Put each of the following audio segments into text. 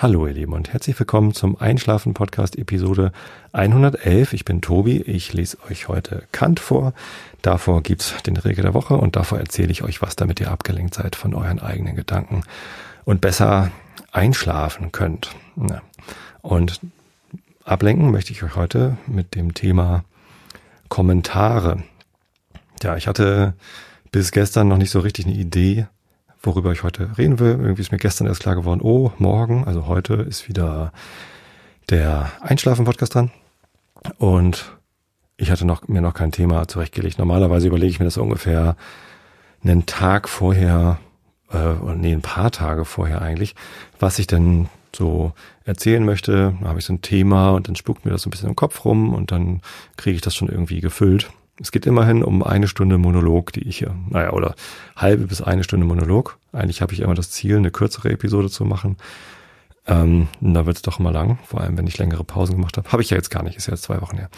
Hallo ihr Lieben und herzlich willkommen zum Einschlafen Podcast Episode 111. Ich bin Tobi, ich lese euch heute Kant vor. Davor gibt's den Regel der Woche und davor erzähle ich euch was, damit ihr abgelenkt seid von euren eigenen Gedanken und besser einschlafen könnt. Und ablenken möchte ich euch heute mit dem Thema Kommentare. Ja, ich hatte bis gestern noch nicht so richtig eine Idee, worüber ich heute reden will. Irgendwie ist mir gestern erst klar geworden, oh, morgen, also heute ist wieder der Einschlafen-Podcast dran. Und ich hatte noch, mir noch kein Thema zurechtgelegt. Normalerweise überlege ich mir das ungefähr einen Tag vorher, äh, nee, ein paar Tage vorher eigentlich, was ich denn so erzählen möchte. Da habe ich so ein Thema und dann spuckt mir das so ein bisschen im Kopf rum und dann kriege ich das schon irgendwie gefüllt. Es geht immerhin um eine Stunde Monolog, die ich hier, naja, oder halbe bis eine Stunde Monolog. Eigentlich habe ich immer das Ziel, eine kürzere Episode zu machen. Ähm, da wird es doch immer lang, vor allem wenn ich längere Pausen gemacht habe. Habe ich ja jetzt gar nicht, ist ja jetzt zwei Wochen her.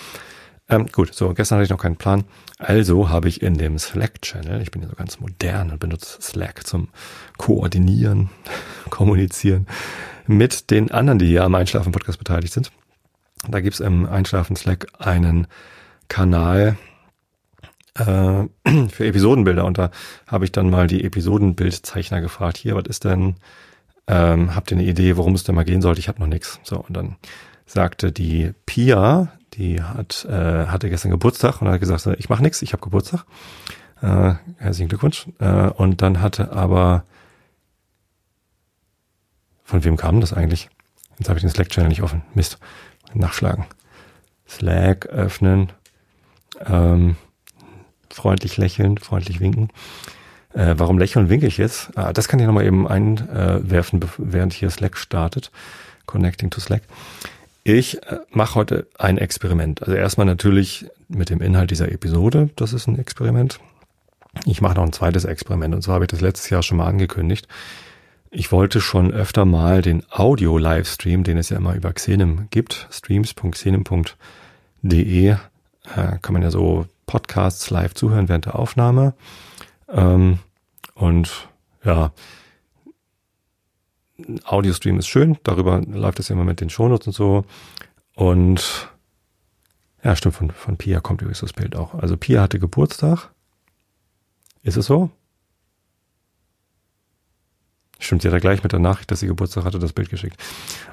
Ähm, gut, so, gestern hatte ich noch keinen Plan. Also habe ich in dem Slack-Channel, ich bin ja so ganz modern und benutze Slack zum Koordinieren, Kommunizieren mit den anderen, die hier am Einschlafen-Podcast beteiligt sind. Da gibt's im Einschlafen-Slack einen Kanal, äh, für Episodenbilder und da habe ich dann mal die Episodenbildzeichner gefragt, hier, was ist denn, ähm, habt ihr eine Idee, worum es denn mal gehen sollte? Ich habe noch nichts. So, und dann sagte die Pia, die hat, äh, hatte gestern Geburtstag und hat gesagt, ich mache nichts, ich habe Geburtstag. Äh, herzlichen Glückwunsch. Äh, und dann hatte aber, von wem kam das eigentlich? Jetzt habe ich den Slack-Channel nicht offen. Mist. Nachschlagen. Slack öffnen. Ähm, freundlich lächeln, freundlich winken. Äh, warum lächeln winke ich jetzt? Ah, das kann ich nochmal eben einwerfen, während hier Slack startet. Connecting to Slack. Ich äh, mache heute ein Experiment. Also erstmal natürlich mit dem Inhalt dieser Episode. Das ist ein Experiment. Ich mache noch ein zweites Experiment. Und zwar habe ich das letztes Jahr schon mal angekündigt. Ich wollte schon öfter mal den Audio-Livestream, den es ja immer über Xenem gibt, streams.xenem.de, äh, kann man ja so Podcasts live zuhören während der Aufnahme. Ähm, und ja, Audio-Stream ist schön, darüber läuft es immer mit den Shownotes und so. Und ja, stimmt, von, von Pia kommt übrigens das Bild auch. Also Pia hatte Geburtstag. Ist es so? Stimmt, sie hat ja gleich mit der Nachricht, dass sie Geburtstag hatte, das Bild geschickt.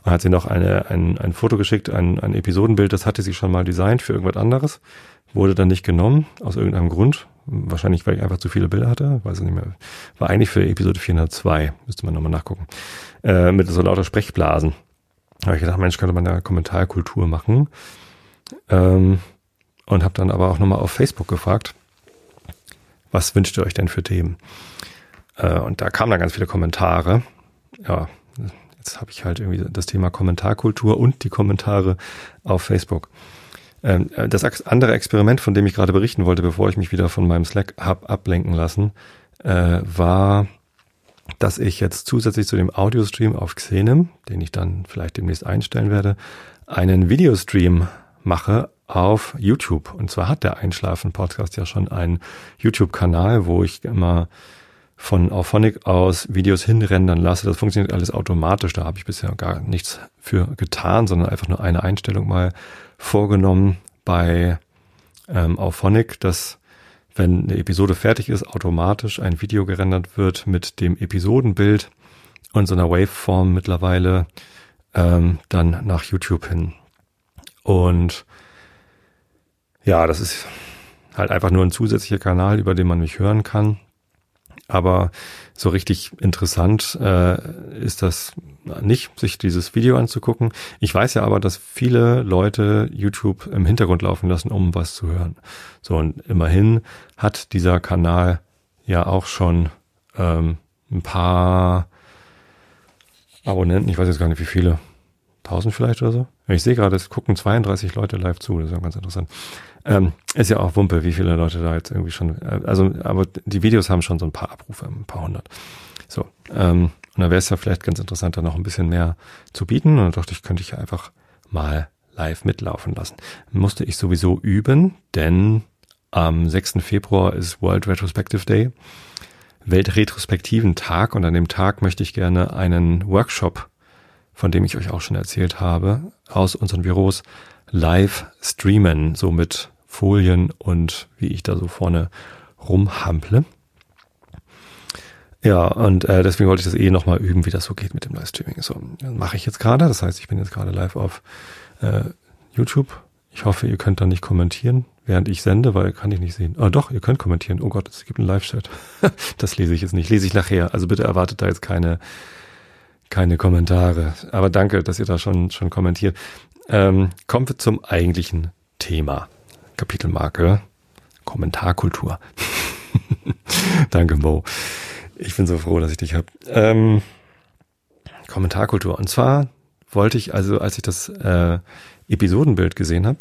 Und hat sie noch eine, ein, ein Foto geschickt, ein, ein Episodenbild, das hatte sie schon mal designt für irgendwas anderes, wurde dann nicht genommen, aus irgendeinem Grund. Wahrscheinlich, weil ich einfach zu viele Bilder hatte, weiß ich nicht mehr. War eigentlich für Episode 402, müsste man nochmal nachgucken. Äh, mit so lauter Sprechblasen. Da habe ich gedacht, Mensch, könnte man da Kommentarkultur machen. Ähm, und habe dann aber auch nochmal auf Facebook gefragt, was wünscht ihr euch denn für Themen? Äh, und da kamen dann ganz viele Kommentare. Ja, jetzt habe ich halt irgendwie das Thema Kommentarkultur und die Kommentare auf Facebook. Ähm, äh, das andere Experiment, von dem ich gerade berichten wollte, bevor ich mich wieder von meinem Slack hab ablenken lassen, äh, war, dass ich jetzt zusätzlich zu dem Audiostream auf Xenem, den ich dann vielleicht demnächst einstellen werde, einen Videostream mache auf YouTube. Und zwar hat der Einschlafen-Podcast ja schon einen YouTube-Kanal, wo ich immer von Auphonic aus Videos hinrendern lasse. Das funktioniert alles automatisch. Da habe ich bisher gar nichts für getan, sondern einfach nur eine Einstellung mal vorgenommen bei ähm, Auphonic, dass wenn eine Episode fertig ist, automatisch ein Video gerendert wird mit dem Episodenbild und so einer Waveform mittlerweile ähm, dann nach YouTube hin. Und ja, das ist halt einfach nur ein zusätzlicher Kanal, über den man mich hören kann. Aber so richtig interessant äh, ist das nicht, sich dieses Video anzugucken. Ich weiß ja aber, dass viele Leute YouTube im Hintergrund laufen lassen, um was zu hören. So, und immerhin hat dieser Kanal ja auch schon ähm, ein paar Abonnenten, ich weiß jetzt gar nicht wie viele, 1000 vielleicht oder so. Ich sehe gerade, es gucken 32 Leute live zu, das ist ja ganz interessant. Ähm, ist ja auch Wumpe, wie viele Leute da jetzt irgendwie schon, äh, also, aber die Videos haben schon so ein paar Abrufe, ein paar hundert. So, ähm, und da wäre es ja vielleicht ganz interessant, da noch ein bisschen mehr zu bieten. Und da dachte ich, könnte ich einfach mal live mitlaufen lassen. Musste ich sowieso üben, denn am 6. Februar ist World Retrospective Day, Weltretrospektiven Tag und an dem Tag möchte ich gerne einen Workshop von dem ich euch auch schon erzählt habe, aus unseren Büros live streamen, so mit Folien und wie ich da so vorne rumhample. Ja, und äh, deswegen wollte ich das eh nochmal üben, wie das so geht mit dem Livestreaming. So, mache ich jetzt gerade. Das heißt, ich bin jetzt gerade live auf äh, YouTube. Ich hoffe, ihr könnt da nicht kommentieren, während ich sende, weil kann ich nicht sehen. Ah doch, ihr könnt kommentieren. Oh Gott, es gibt einen Live-Chat. das lese ich jetzt nicht. Lese ich nachher. Also bitte erwartet da jetzt keine, keine Kommentare. Aber danke, dass ihr da schon, schon kommentiert. Ähm, kommen wir zum eigentlichen Thema. Kapitelmarke Kommentarkultur. danke, Mo. Ich bin so froh, dass ich dich habe. Ähm, Kommentarkultur. Und zwar wollte ich also, als ich das äh, Episodenbild gesehen habe,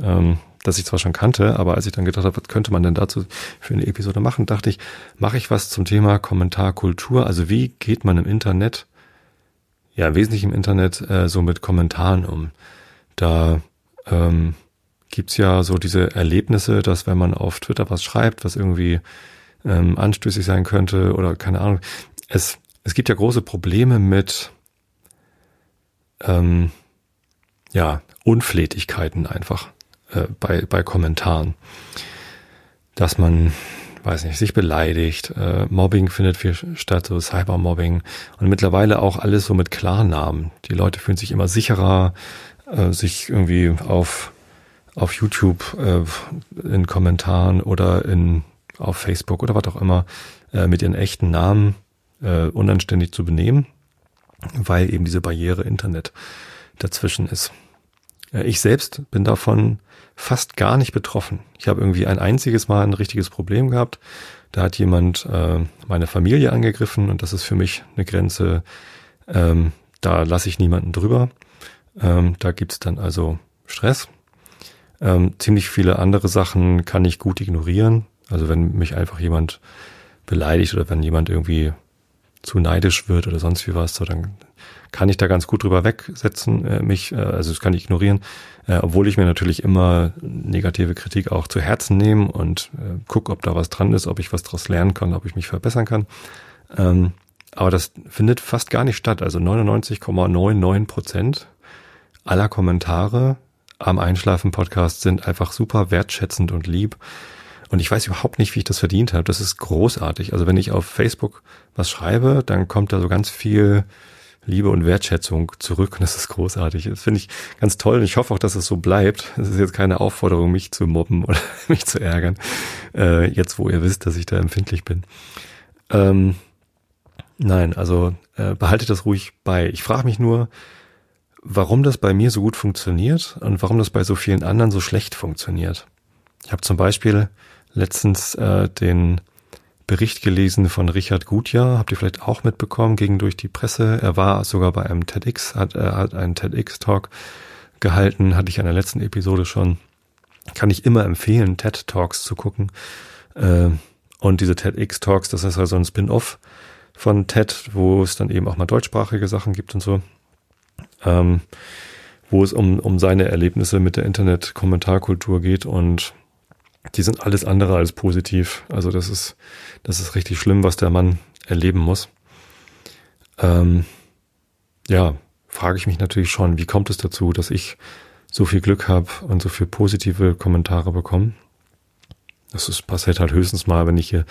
ähm, das ich zwar schon kannte, aber als ich dann gedacht habe, was könnte man denn dazu für eine Episode machen, dachte ich, mache ich was zum Thema Kommentarkultur. Also wie geht man im Internet, ja wesentlich im Internet, äh, so mit Kommentaren um? Da ähm, gibt's ja so diese Erlebnisse, dass wenn man auf Twitter was schreibt, was irgendwie ähm, anstößig sein könnte oder keine Ahnung, es, es gibt ja große Probleme mit ähm, ja, Unflätigkeiten einfach äh, bei, bei Kommentaren. Dass man, weiß nicht, sich beleidigt, äh, Mobbing findet viel statt, so Cybermobbing und mittlerweile auch alles so mit Klarnamen. Die Leute fühlen sich immer sicherer, äh, sich irgendwie auf, auf YouTube äh, in Kommentaren oder in, auf Facebook oder was auch immer äh, mit ihren echten Namen äh, unanständig zu benehmen, weil eben diese Barriere Internet dazwischen ist. Ich selbst bin davon fast gar nicht betroffen. Ich habe irgendwie ein einziges Mal ein richtiges Problem gehabt. Da hat jemand äh, meine Familie angegriffen und das ist für mich eine Grenze. Ähm, da lasse ich niemanden drüber. Ähm, da gibt's dann also Stress. Ähm, ziemlich viele andere Sachen kann ich gut ignorieren. Also wenn mich einfach jemand beleidigt oder wenn jemand irgendwie zu neidisch wird oder sonst wie was, so dann kann ich da ganz gut drüber wegsetzen, äh, mich, äh, also das kann ich ignorieren, äh, obwohl ich mir natürlich immer negative Kritik auch zu Herzen nehme und äh, gucke, ob da was dran ist, ob ich was daraus lernen kann, ob ich mich verbessern kann. Ähm, aber das findet fast gar nicht statt. Also 99,99 Prozent aller Kommentare am Einschlafen-Podcast sind einfach super wertschätzend und lieb. Und ich weiß überhaupt nicht, wie ich das verdient habe. Das ist großartig. Also wenn ich auf Facebook was schreibe, dann kommt da so ganz viel Liebe und Wertschätzung zurück und das ist großartig. Das finde ich ganz toll und ich hoffe auch, dass es so bleibt. Es ist jetzt keine Aufforderung, mich zu mobben oder mich zu ärgern, äh, jetzt wo ihr wisst, dass ich da empfindlich bin. Ähm, nein, also äh, behaltet das ruhig bei. Ich frage mich nur, warum das bei mir so gut funktioniert und warum das bei so vielen anderen so schlecht funktioniert. Ich habe zum Beispiel letztens äh, den Bericht gelesen von Richard Gutjahr, habt ihr vielleicht auch mitbekommen, gegen durch die Presse. Er war sogar bei einem TEDx, hat, er hat einen TEDx-Talk gehalten, hatte ich in der letzten Episode schon. Kann ich immer empfehlen, TED-Talks zu gucken. Äh, und diese TEDx-Talks, das ist also ein Spin-off von TED, wo es dann eben auch mal deutschsprachige Sachen gibt und so. Ähm, wo es um, um seine Erlebnisse mit der Internet-Kommentarkultur geht und die sind alles andere als positiv. Also das ist, das ist richtig schlimm, was der Mann erleben muss. Ähm, ja, frage ich mich natürlich schon, wie kommt es dazu, dass ich so viel Glück habe und so viel positive Kommentare bekomme. Das ist, passiert halt höchstens mal, wenn ich hier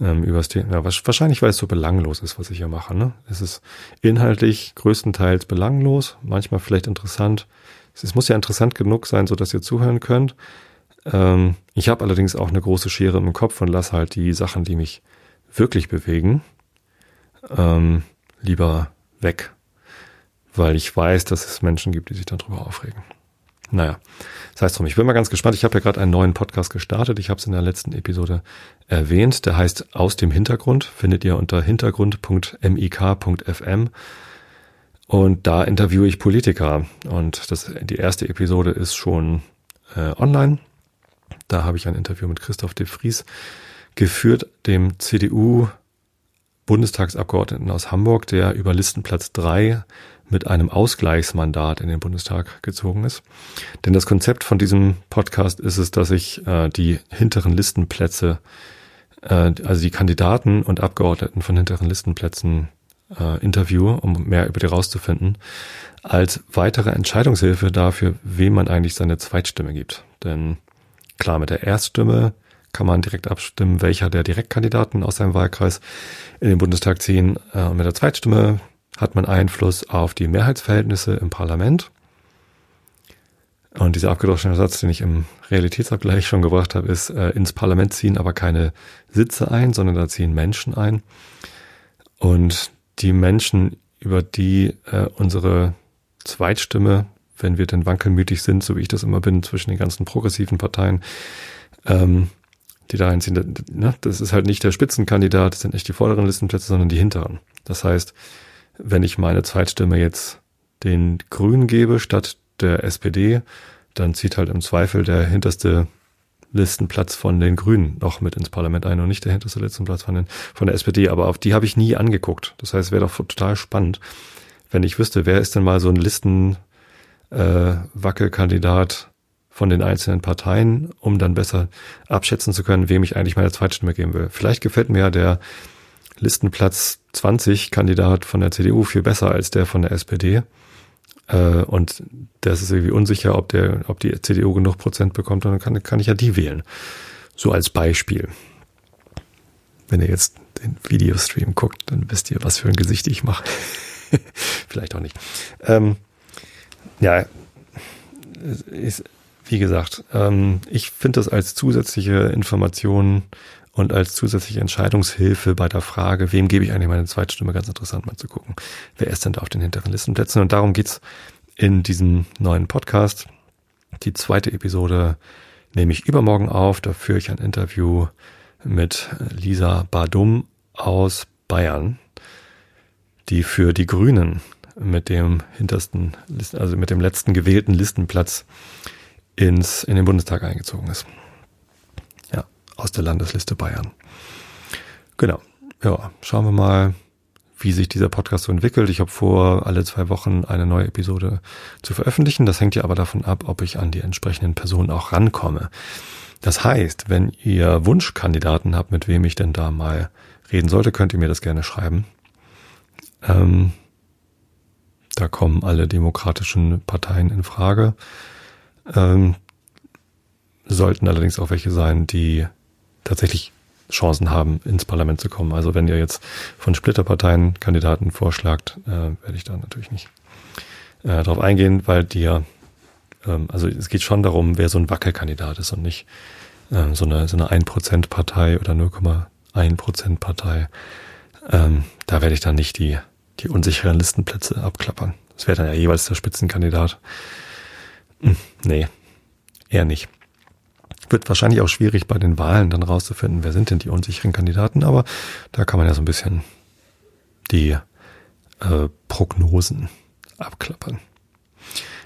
ähm, übers Thema, ja, wahrscheinlich, weil es so belanglos ist, was ich hier mache. Ne? Es ist inhaltlich größtenteils belanglos, manchmal vielleicht interessant. Es muss ja interessant genug sein, so dass ihr zuhören könnt. Ähm, ich habe allerdings auch eine große Schere im Kopf und lasse halt die Sachen, die mich wirklich bewegen, ähm, lieber weg, weil ich weiß, dass es Menschen gibt, die sich darüber aufregen. Naja, das heißt drum, ich bin mal ganz gespannt. Ich habe ja gerade einen neuen Podcast gestartet. Ich habe es in der letzten Episode erwähnt. Der heißt Aus dem Hintergrund. Findet ihr unter hintergrund.mik.fm. Und da interviewe ich Politiker. Und das, die erste Episode ist schon äh, online. Da habe ich ein Interview mit Christoph de Vries geführt, dem CDU Bundestagsabgeordneten aus Hamburg, der über Listenplatz drei mit einem Ausgleichsmandat in den Bundestag gezogen ist. Denn das Konzept von diesem Podcast ist es, dass ich äh, die hinteren Listenplätze, äh, also die Kandidaten und Abgeordneten von hinteren Listenplätzen äh, Interview, um mehr über die rauszufinden, als weitere Entscheidungshilfe dafür, wem man eigentlich seine Zweitstimme gibt. Denn klar, mit der Erststimme kann man direkt abstimmen, welcher der Direktkandidaten aus seinem Wahlkreis in den Bundestag ziehen. Äh, und mit der Zweitstimme hat man Einfluss auf die Mehrheitsverhältnisse im Parlament. Und dieser abgedroschene Satz, den ich im Realitätsabgleich schon gebracht habe, ist, äh, ins Parlament ziehen aber keine Sitze ein, sondern da ziehen Menschen ein. Und die Menschen, über die äh, unsere Zweitstimme, wenn wir denn wankelmütig sind, so wie ich das immer bin, zwischen den ganzen progressiven Parteien, ähm, die da einziehen, ne, das ist halt nicht der Spitzenkandidat, das sind nicht die vorderen Listenplätze, sondern die hinteren. Das heißt, wenn ich meine Zweitstimme jetzt den Grünen gebe statt der SPD, dann zieht halt im Zweifel der hinterste Listenplatz von den Grünen noch mit ins Parlament ein und nicht der hinterste Listenplatz von, den, von der SPD. Aber auf die habe ich nie angeguckt. Das heißt, wäre doch total spannend, wenn ich wüsste, wer ist denn mal so ein Listen äh, Wackelkandidat von den einzelnen Parteien, um dann besser abschätzen zu können, wem ich eigentlich meine Zweitstimme geben will. Vielleicht gefällt mir ja der Listenplatz 20 Kandidat von der CDU viel besser als der von der SPD. Äh, und das ist irgendwie unsicher, ob der, ob die CDU genug Prozent bekommt, dann kann, kann ich ja die wählen. So als Beispiel. Wenn ihr jetzt den Videostream guckt, dann wisst ihr, was für ein Gesicht ich mache. Vielleicht auch nicht. Ähm, ja, ist, wie gesagt, ähm, ich finde das als zusätzliche Information und als zusätzliche Entscheidungshilfe bei der Frage, wem gebe ich eigentlich meine Zweitstimme, ganz interessant mal zu gucken. Wer ist denn da auf den hinteren Listenplätzen? Und darum geht's in diesem neuen Podcast. Die zweite Episode nehme ich übermorgen auf. Da führe ich ein Interview mit Lisa Badum aus Bayern, die für die Grünen mit dem hintersten, also mit dem letzten gewählten Listenplatz ins, in den Bundestag eingezogen ist. Ja, aus der Landesliste Bayern. Genau. Ja, schauen wir mal, wie sich dieser Podcast so entwickelt. Ich habe vor, alle zwei Wochen eine neue Episode zu veröffentlichen. Das hängt ja aber davon ab, ob ich an die entsprechenden Personen auch rankomme. Das heißt, wenn ihr Wunschkandidaten habt, mit wem ich denn da mal reden sollte, könnt ihr mir das gerne schreiben. Ähm, da kommen alle demokratischen Parteien in Frage. Ähm, sollten allerdings auch welche sein, die tatsächlich Chancen haben, ins Parlament zu kommen. Also wenn ihr jetzt von Splitterparteien Kandidaten vorschlagt, äh, werde ich da natürlich nicht äh, drauf eingehen, weil die ja, ähm, also es geht schon darum, wer so ein Wackelkandidat ist und nicht äh, so eine so eine 1% Partei oder 0,1% Partei. Ähm, da werde ich dann nicht die die unsicheren Listenplätze abklappern. Das wäre dann ja jeweils der Spitzenkandidat. Hm, nee, eher nicht. Wird wahrscheinlich auch schwierig bei den Wahlen dann rauszufinden, wer sind denn die unsicheren Kandidaten, aber da kann man ja so ein bisschen die äh, Prognosen abklappern.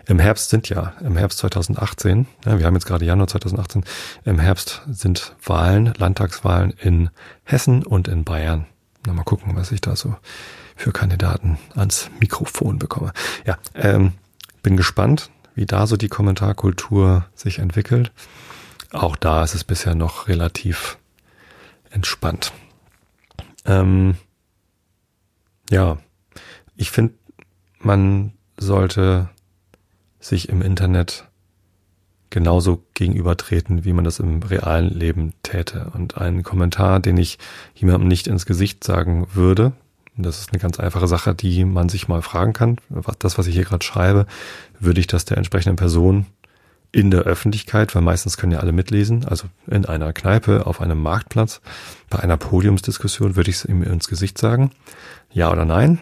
Im Herbst sind ja, im Herbst 2018, ja, wir haben jetzt gerade Januar 2018, im Herbst sind Wahlen, Landtagswahlen in Hessen und in Bayern. Na, mal gucken, was ich da so für Kandidaten ans Mikrofon bekomme. Ja, ähm, bin gespannt, wie da so die Kommentarkultur sich entwickelt. Auch da ist es bisher noch relativ entspannt. Ähm, ja, ich finde, man sollte sich im Internet genauso gegenübertreten, wie man das im realen Leben täte. Und ein Kommentar, den ich jemandem nicht ins Gesicht sagen würde, das ist eine ganz einfache Sache, die man sich mal fragen kann. Das, was ich hier gerade schreibe, würde ich das der entsprechenden Person in der Öffentlichkeit, weil meistens können ja alle mitlesen, also in einer Kneipe, auf einem Marktplatz, bei einer Podiumsdiskussion würde ich es ihm ins Gesicht sagen. Ja oder nein?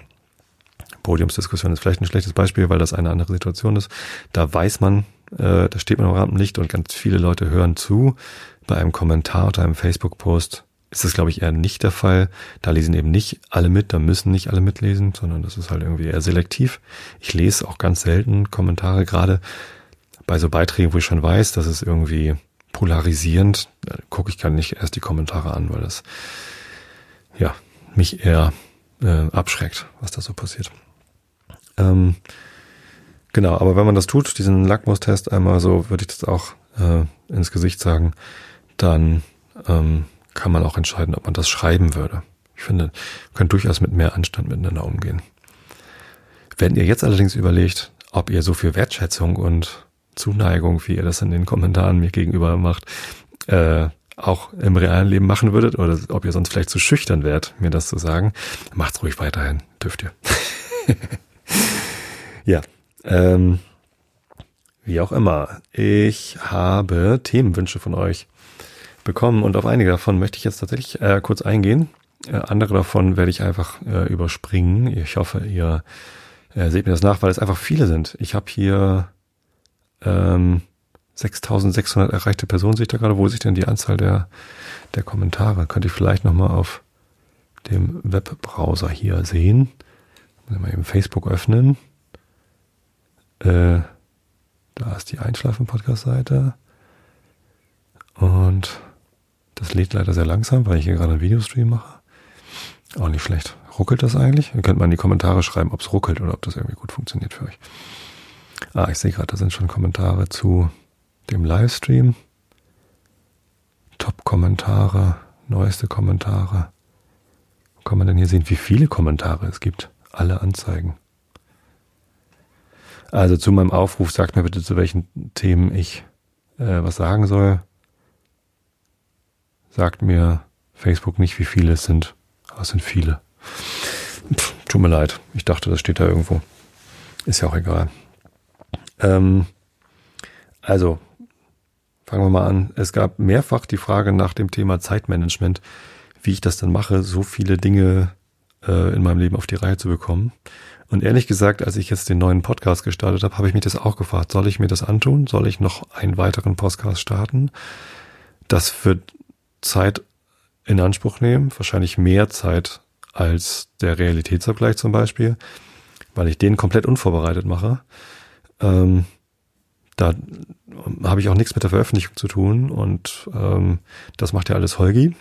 Podiumsdiskussion ist vielleicht ein schlechtes Beispiel, weil das eine andere Situation ist. Da weiß man, äh, da steht man am Rampenlicht und ganz viele Leute hören zu. Bei einem Kommentar oder einem Facebook-Post ist das, glaube ich, eher nicht der Fall. Da lesen eben nicht alle mit, da müssen nicht alle mitlesen, sondern das ist halt irgendwie eher selektiv. Ich lese auch ganz selten Kommentare, gerade bei so Beiträgen, wo ich schon weiß, dass es irgendwie polarisierend, gucke ich gar nicht erst die Kommentare an, weil das ja mich eher äh, abschreckt, was da so passiert. Ähm, genau, aber wenn man das tut, diesen Lackmustest einmal so, würde ich das auch äh, ins Gesicht sagen, dann ähm, kann man auch entscheiden, ob man das schreiben würde. Ich finde, könnt durchaus mit mehr Anstand miteinander umgehen. Wenn ihr jetzt allerdings überlegt, ob ihr so viel Wertschätzung und Zuneigung, wie ihr das in den Kommentaren mir gegenüber macht, äh, auch im realen Leben machen würdet oder ob ihr sonst vielleicht zu schüchtern wärt, mir das zu sagen, macht's ruhig weiterhin, dürft ihr. ja, ähm, wie auch immer. Ich habe Themenwünsche von euch bekommen und auf einige davon möchte ich jetzt tatsächlich äh, kurz eingehen. Äh, andere davon werde ich einfach äh, überspringen. Ich hoffe, ihr äh, seht mir das nach, weil es einfach viele sind. Ich habe hier ähm, 6600 erreichte Personen, sehe ich da gerade. Wo sich denn die Anzahl der, der Kommentare? Könnte ich vielleicht nochmal auf dem Webbrowser hier sehen. Mal eben Facebook öffnen. Äh, da ist die Einschlafen-Podcast-Seite. Und das lädt leider sehr langsam, weil ich hier gerade einen Videostream mache. Auch nicht schlecht. Ruckelt das eigentlich? Ihr könnt mal in die Kommentare schreiben, ob es ruckelt oder ob das irgendwie gut funktioniert für euch. Ah, ich sehe gerade, da sind schon Kommentare zu dem Livestream. Top-Kommentare, neueste Kommentare. kann man denn hier sehen, wie viele Kommentare es gibt? Alle anzeigen. Also zu meinem Aufruf, sagt mir bitte, zu welchen Themen ich äh, was sagen soll. Sagt mir Facebook nicht, wie viele es sind. Es sind viele. Pff, tut mir leid. Ich dachte, das steht da irgendwo. Ist ja auch egal. Ähm, also, fangen wir mal an. Es gab mehrfach die Frage nach dem Thema Zeitmanagement, wie ich das dann mache, so viele Dinge äh, in meinem Leben auf die Reihe zu bekommen. Und ehrlich gesagt, als ich jetzt den neuen Podcast gestartet habe, habe ich mich das auch gefragt. Soll ich mir das antun? Soll ich noch einen weiteren Podcast starten? Das wird Zeit in Anspruch nehmen, wahrscheinlich mehr Zeit als der Realitätsabgleich zum Beispiel, weil ich den komplett unvorbereitet mache. Ähm, da habe ich auch nichts mit der Veröffentlichung zu tun und ähm, das macht ja alles Holgi.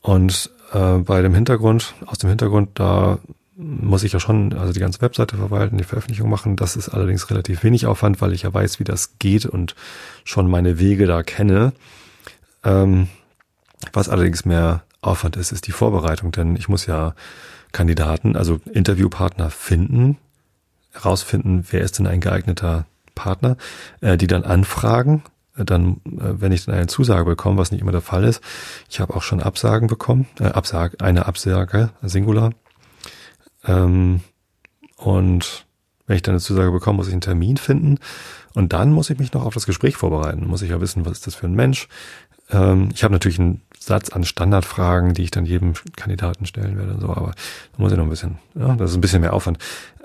Und äh, bei dem Hintergrund, aus dem Hintergrund, da muss ich ja schon, also die ganze Webseite verwalten, die Veröffentlichung machen. Das ist allerdings relativ wenig Aufwand, weil ich ja weiß, wie das geht und schon meine Wege da kenne. Ähm, was allerdings mehr Aufwand ist, ist die Vorbereitung, denn ich muss ja Kandidaten, also Interviewpartner finden, herausfinden, wer ist denn ein geeigneter Partner, äh, die dann anfragen, äh, dann, äh, wenn ich dann eine Zusage bekomme, was nicht immer der Fall ist. Ich habe auch schon Absagen bekommen, äh, Absage, eine Absage, Singular. Ähm, und wenn ich dann eine Zusage bekomme, muss ich einen Termin finden. Und dann muss ich mich noch auf das Gespräch vorbereiten. Muss ich ja wissen, was ist das für ein Mensch. Ähm, ich habe natürlich einen Satz an Standardfragen, die ich dann jedem Kandidaten stellen werde und so, aber da muss ich noch ein bisschen, ja, das ist ein bisschen mehr Aufwand.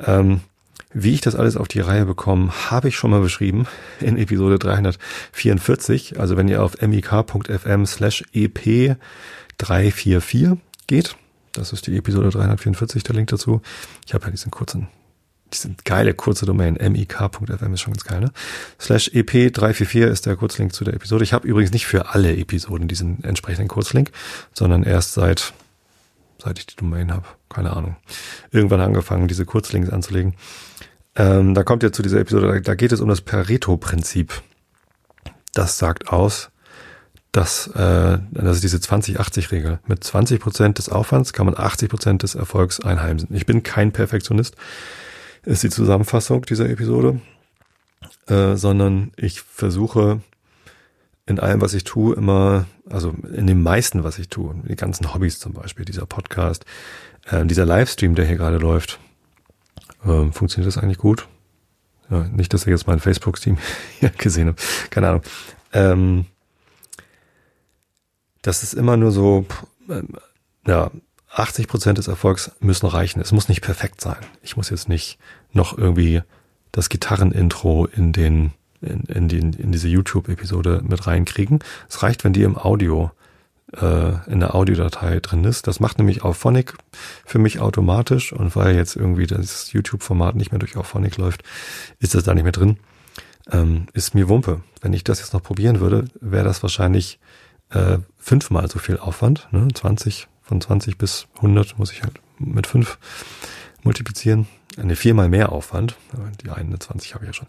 Ähm, wie ich das alles auf die Reihe bekomme, habe ich schon mal beschrieben in Episode 344. Also wenn ihr auf mik.fm slash ep 344 geht, das ist die Episode 344, der Link dazu. Ich habe ja diesen kurzen, diesen geile kurze Domain, mik.fm ist schon ganz geil, ne? Slash ep344 ist der Kurzlink zu der Episode. Ich habe übrigens nicht für alle Episoden diesen entsprechenden Kurzlink, sondern erst seit, seit ich die Domain habe, keine Ahnung, irgendwann angefangen, diese Kurzlinks anzulegen. Ähm, da kommt ihr zu dieser Episode, da geht es um das Pareto-Prinzip. Das sagt aus, dass äh, das ist diese 20-80-Regel. Mit 20 Prozent des Aufwands kann man 80 Prozent des Erfolgs einheimsen. Ich bin kein Perfektionist, ist die Zusammenfassung dieser Episode, äh, sondern ich versuche in allem, was ich tue, immer, also in dem meisten, was ich tue, die ganzen Hobbys zum Beispiel, dieser Podcast, äh, dieser Livestream, der hier gerade läuft, ähm, funktioniert das eigentlich gut? Ja, nicht, dass ihr jetzt mein Facebook-Team gesehen habt. Keine Ahnung. Ähm, das ist immer nur so, ja, 80 Prozent des Erfolgs müssen reichen. Es muss nicht perfekt sein. Ich muss jetzt nicht noch irgendwie das Gitarrenintro in den in, in, den, in diese YouTube-Episode mit reinkriegen. Es reicht, wenn die im Audio äh, in der Audiodatei drin ist. Das macht nämlich Auphonic für mich automatisch und weil jetzt irgendwie das YouTube-Format nicht mehr durch Auphonic läuft, ist das da nicht mehr drin. Ähm, ist mir Wumpe. Wenn ich das jetzt noch probieren würde, wäre das wahrscheinlich äh, fünfmal so viel Aufwand. Ne? 20, von 20 bis 100 muss ich halt mit fünf multiplizieren. Eine viermal mehr Aufwand. Die 21 habe ich ja schon.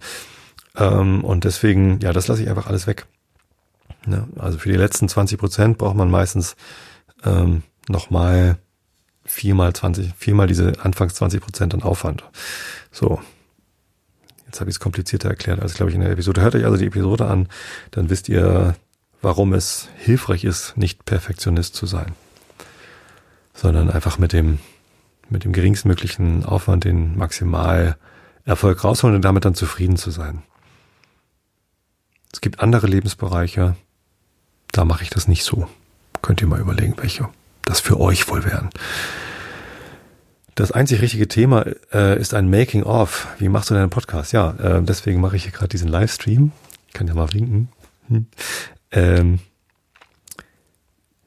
Ähm, und deswegen, ja, das lasse ich einfach alles weg. Ne? Also für die letzten 20 Prozent braucht man meistens ähm, nochmal viermal 20, viermal diese anfangs 20 Prozent an Aufwand. So. Jetzt habe ich es komplizierter erklärt als, glaube ich, in der Episode. Hört euch also die Episode an, dann wisst ihr, warum es hilfreich ist, nicht Perfektionist zu sein, sondern einfach mit dem, mit dem geringstmöglichen Aufwand den maximal Erfolg rausholen und damit dann zufrieden zu sein. Es gibt andere Lebensbereiche, da mache ich das nicht so. Könnt ihr mal überlegen, welche das für euch wohl wären. Das einzig richtige Thema äh, ist ein Making of. Wie machst du deinen Podcast? Ja, äh, deswegen mache ich hier gerade diesen Livestream. Ich kann ja mal winken. Hm. Ähm,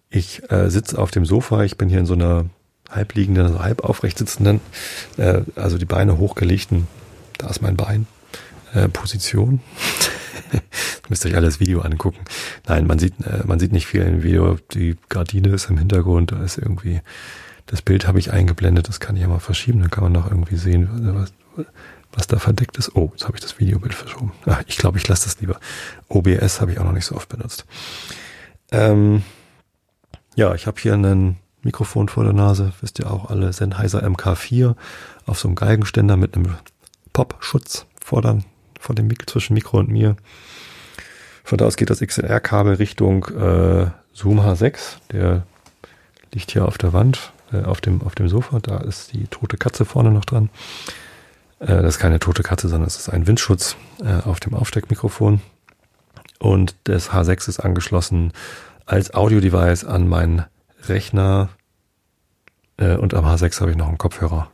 ich äh, sitze auf dem Sofa. Ich bin hier in so einer halbliegenden, also halb aufrecht sitzenden, äh, also die Beine hochgelegten. Da ist mein Bein. Äh, Position. müsst ihr euch alles Video angucken. Nein, man sieht, äh, man sieht nicht viel im Video. Die Gardine ist im Hintergrund, da ist irgendwie, das Bild habe ich eingeblendet, das kann ich ja mal verschieben, dann kann man noch irgendwie sehen, was, was da verdeckt ist. Oh, jetzt habe ich das Videobild verschoben. Ach, ich glaube, ich lasse das lieber. OBS habe ich auch noch nicht so oft benutzt. Ähm, ja, ich habe hier einen Mikrofon vor der Nase, wisst ihr auch alle, Sennheiser MK4 auf so einem Geigenständer mit einem Pop-Schutz vor, dann, vor dem Mik zwischen Mikro und mir. Von da aus geht das XLR-Kabel Richtung äh, Zoom H6. Der liegt hier auf der Wand, äh, auf, dem, auf dem Sofa. Da ist die tote Katze vorne noch dran. Äh, das ist keine tote Katze, sondern es ist ein Windschutz äh, auf dem Aufsteckmikrofon. Und das H6 ist angeschlossen als Audio-Device an meinen Rechner. Äh, und am H6 habe ich noch einen Kopfhörer.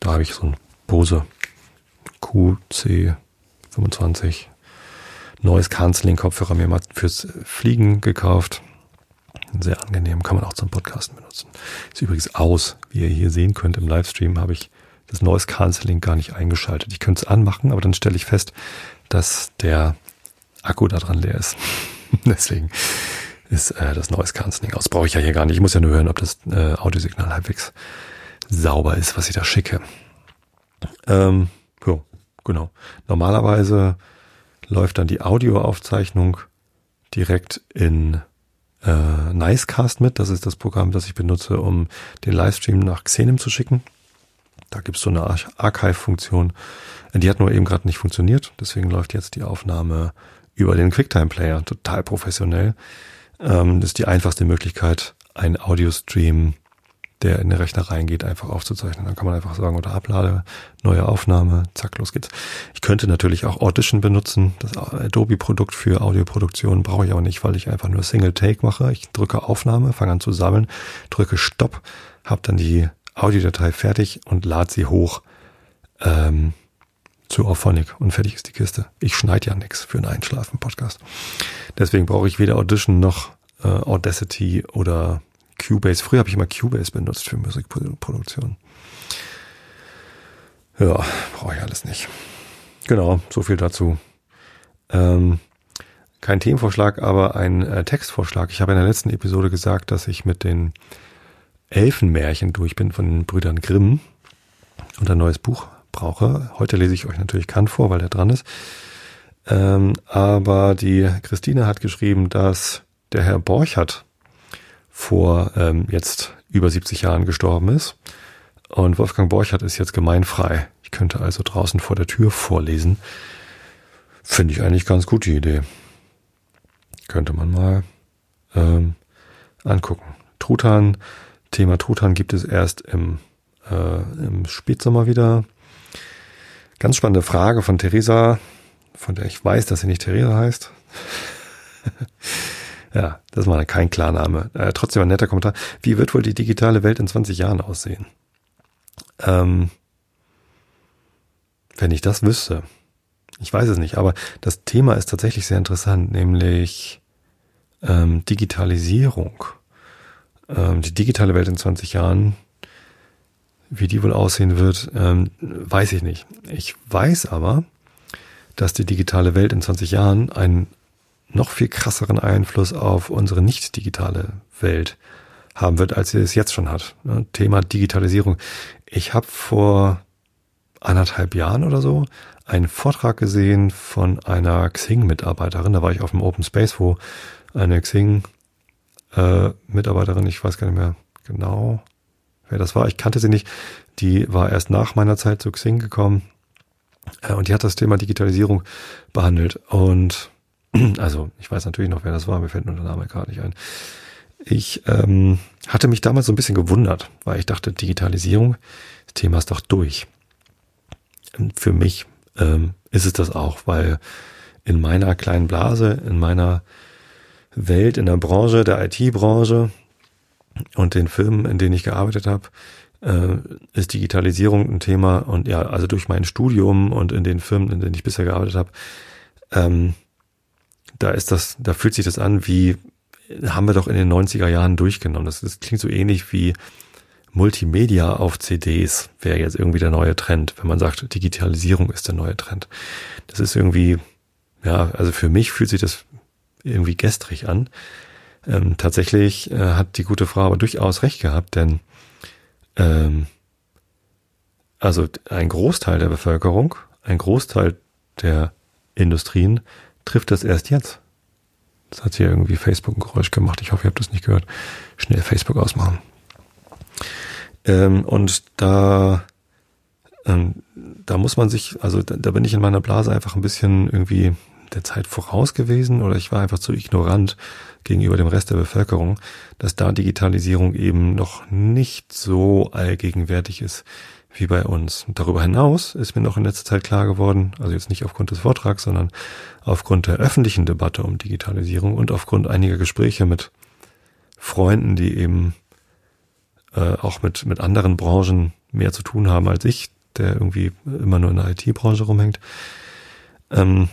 Da habe ich so ein Bose QC25 neues Canceling-Kopfhörer mir mal fürs Fliegen gekauft. Sehr angenehm, kann man auch zum Podcasten benutzen. Ist übrigens aus, wie ihr hier sehen könnt im Livestream, habe ich das Noise Canceling gar nicht eingeschaltet. Ich könnte es anmachen, aber dann stelle ich fest, dass der Akku da dran leer ist. Deswegen ist äh, das Noise Canceling aus. Brauche ich ja hier gar nicht. Ich muss ja nur hören, ob das äh, Audiosignal halbwegs sauber ist, was ich da schicke. Ähm, jo, genau. Normalerweise läuft dann die Audioaufzeichnung direkt in äh, Nicecast mit. Das ist das Programm, das ich benutze, um den Livestream nach Xenem zu schicken. Da gibt's so eine Archive-Funktion. Die hat nur eben gerade nicht funktioniert. Deswegen läuft jetzt die Aufnahme über den QuickTime-Player. Total professionell. Ähm, das ist die einfachste Möglichkeit, einen Audiostream der in den Rechner reingeht, einfach aufzuzeichnen. Dann kann man einfach sagen, oder ablade, neue Aufnahme, zack, los geht's. Ich könnte natürlich auch Audition benutzen, das Adobe-Produkt für Audioproduktion brauche ich aber nicht, weil ich einfach nur Single Take mache. Ich drücke Aufnahme, fange an zu sammeln, drücke Stopp, habe dann die Audiodatei fertig und lade sie hoch ähm, zu Auphonic und fertig ist die Kiste. Ich schneide ja nichts für einen Einschlafen-Podcast. Deswegen brauche ich weder Audition noch äh, Audacity oder Cubase. Früher habe ich immer Cubase benutzt für Musikproduktion. Ja, brauche ich alles nicht. Genau, so viel dazu. Ähm, kein Themenvorschlag, aber ein äh, Textvorschlag. Ich habe in der letzten Episode gesagt, dass ich mit den Elfenmärchen durch bin von den Brüdern Grimm und ein neues Buch brauche. Heute lese ich euch natürlich Kant vor, weil der dran ist. Ähm, aber die Christine hat geschrieben, dass der Herr Borchert vor ähm, jetzt über 70 Jahren gestorben ist. Und Wolfgang Borchardt ist jetzt gemeinfrei. Ich könnte also draußen vor der Tür vorlesen. Finde ich eigentlich ganz gute Idee. Könnte man mal ähm, angucken. Truthahn, Thema Truthahn gibt es erst im, äh, im Spätsommer wieder. Ganz spannende Frage von Theresa, von der ich weiß, dass sie nicht Theresa heißt. Ja, das war kein Klarname. Äh, trotzdem ein netter Kommentar. Wie wird wohl die digitale Welt in 20 Jahren aussehen? Ähm, wenn ich das wüsste. Ich weiß es nicht, aber das Thema ist tatsächlich sehr interessant, nämlich ähm, Digitalisierung. Ähm, die digitale Welt in 20 Jahren, wie die wohl aussehen wird, ähm, weiß ich nicht. Ich weiß aber, dass die digitale Welt in 20 Jahren ein noch viel krasseren Einfluss auf unsere nicht digitale Welt haben wird, als sie es jetzt schon hat. Thema Digitalisierung. Ich habe vor anderthalb Jahren oder so einen Vortrag gesehen von einer Xing-Mitarbeiterin. Da war ich auf dem Open Space, wo eine Xing äh, Mitarbeiterin, ich weiß gar nicht mehr genau, wer das war. Ich kannte sie nicht. Die war erst nach meiner Zeit zu Xing gekommen. Äh, und die hat das Thema Digitalisierung behandelt. Und also, ich weiß natürlich noch, wer das war, mir fällt nur der Name gerade nicht ein. Ich ähm, hatte mich damals so ein bisschen gewundert, weil ich dachte, Digitalisierung, das Thema ist doch durch. Für mich ähm, ist es das auch, weil in meiner kleinen Blase, in meiner Welt, in der Branche, der IT-Branche und den Firmen, in denen ich gearbeitet habe, äh, ist Digitalisierung ein Thema. Und ja, also durch mein Studium und in den Firmen, in denen ich bisher gearbeitet habe, ähm, da ist das, da fühlt sich das an wie, haben wir doch in den 90er Jahren durchgenommen. Das, das klingt so ähnlich wie Multimedia auf CDs wäre jetzt irgendwie der neue Trend, wenn man sagt, Digitalisierung ist der neue Trend. Das ist irgendwie, ja, also für mich fühlt sich das irgendwie gestrig an. Ähm, tatsächlich äh, hat die gute Frau aber durchaus recht gehabt, denn ähm, also ein Großteil der Bevölkerung, ein Großteil der Industrien trifft das erst jetzt. Das hat hier irgendwie Facebook ein Geräusch gemacht. Ich hoffe, ihr habt das nicht gehört. Schnell Facebook ausmachen. Ähm, und da, ähm, da muss man sich, also da, da bin ich in meiner Blase einfach ein bisschen irgendwie der Zeit voraus gewesen oder ich war einfach zu ignorant gegenüber dem Rest der Bevölkerung, dass da Digitalisierung eben noch nicht so allgegenwärtig ist wie bei uns. Und darüber hinaus ist mir noch in letzter Zeit klar geworden, also jetzt nicht aufgrund des Vortrags, sondern aufgrund der öffentlichen Debatte um Digitalisierung und aufgrund einiger Gespräche mit Freunden, die eben äh, auch mit, mit anderen Branchen mehr zu tun haben als ich, der irgendwie immer nur in der IT-Branche rumhängt, ähm,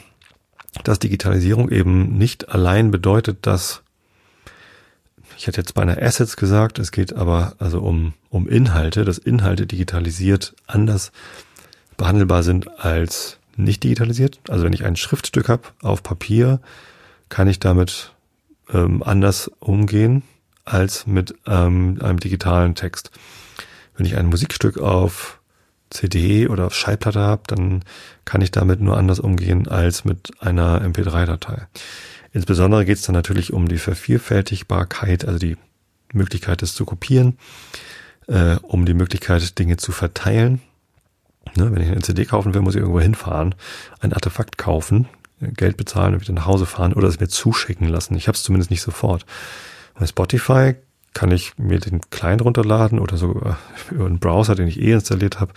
dass Digitalisierung eben nicht allein bedeutet, dass ich hätte jetzt beinahe Assets gesagt, es geht aber also um, um Inhalte, dass Inhalte digitalisiert anders behandelbar sind als nicht digitalisiert. Also wenn ich ein Schriftstück habe auf Papier, kann ich damit ähm, anders umgehen als mit ähm, einem digitalen Text. Wenn ich ein Musikstück auf CD oder Schallplatte habe, dann kann ich damit nur anders umgehen als mit einer MP3-Datei. Insbesondere geht es dann natürlich um die Vervielfältigbarkeit, also die Möglichkeit, es zu kopieren, äh, um die Möglichkeit, Dinge zu verteilen. Ne, wenn ich eine CD kaufen will, muss ich irgendwo hinfahren, ein Artefakt kaufen, Geld bezahlen und wieder nach Hause fahren oder es mir zuschicken lassen. Ich habe es zumindest nicht sofort. Bei Spotify kann ich mir den Client runterladen oder so über einen Browser, den ich eh installiert habe,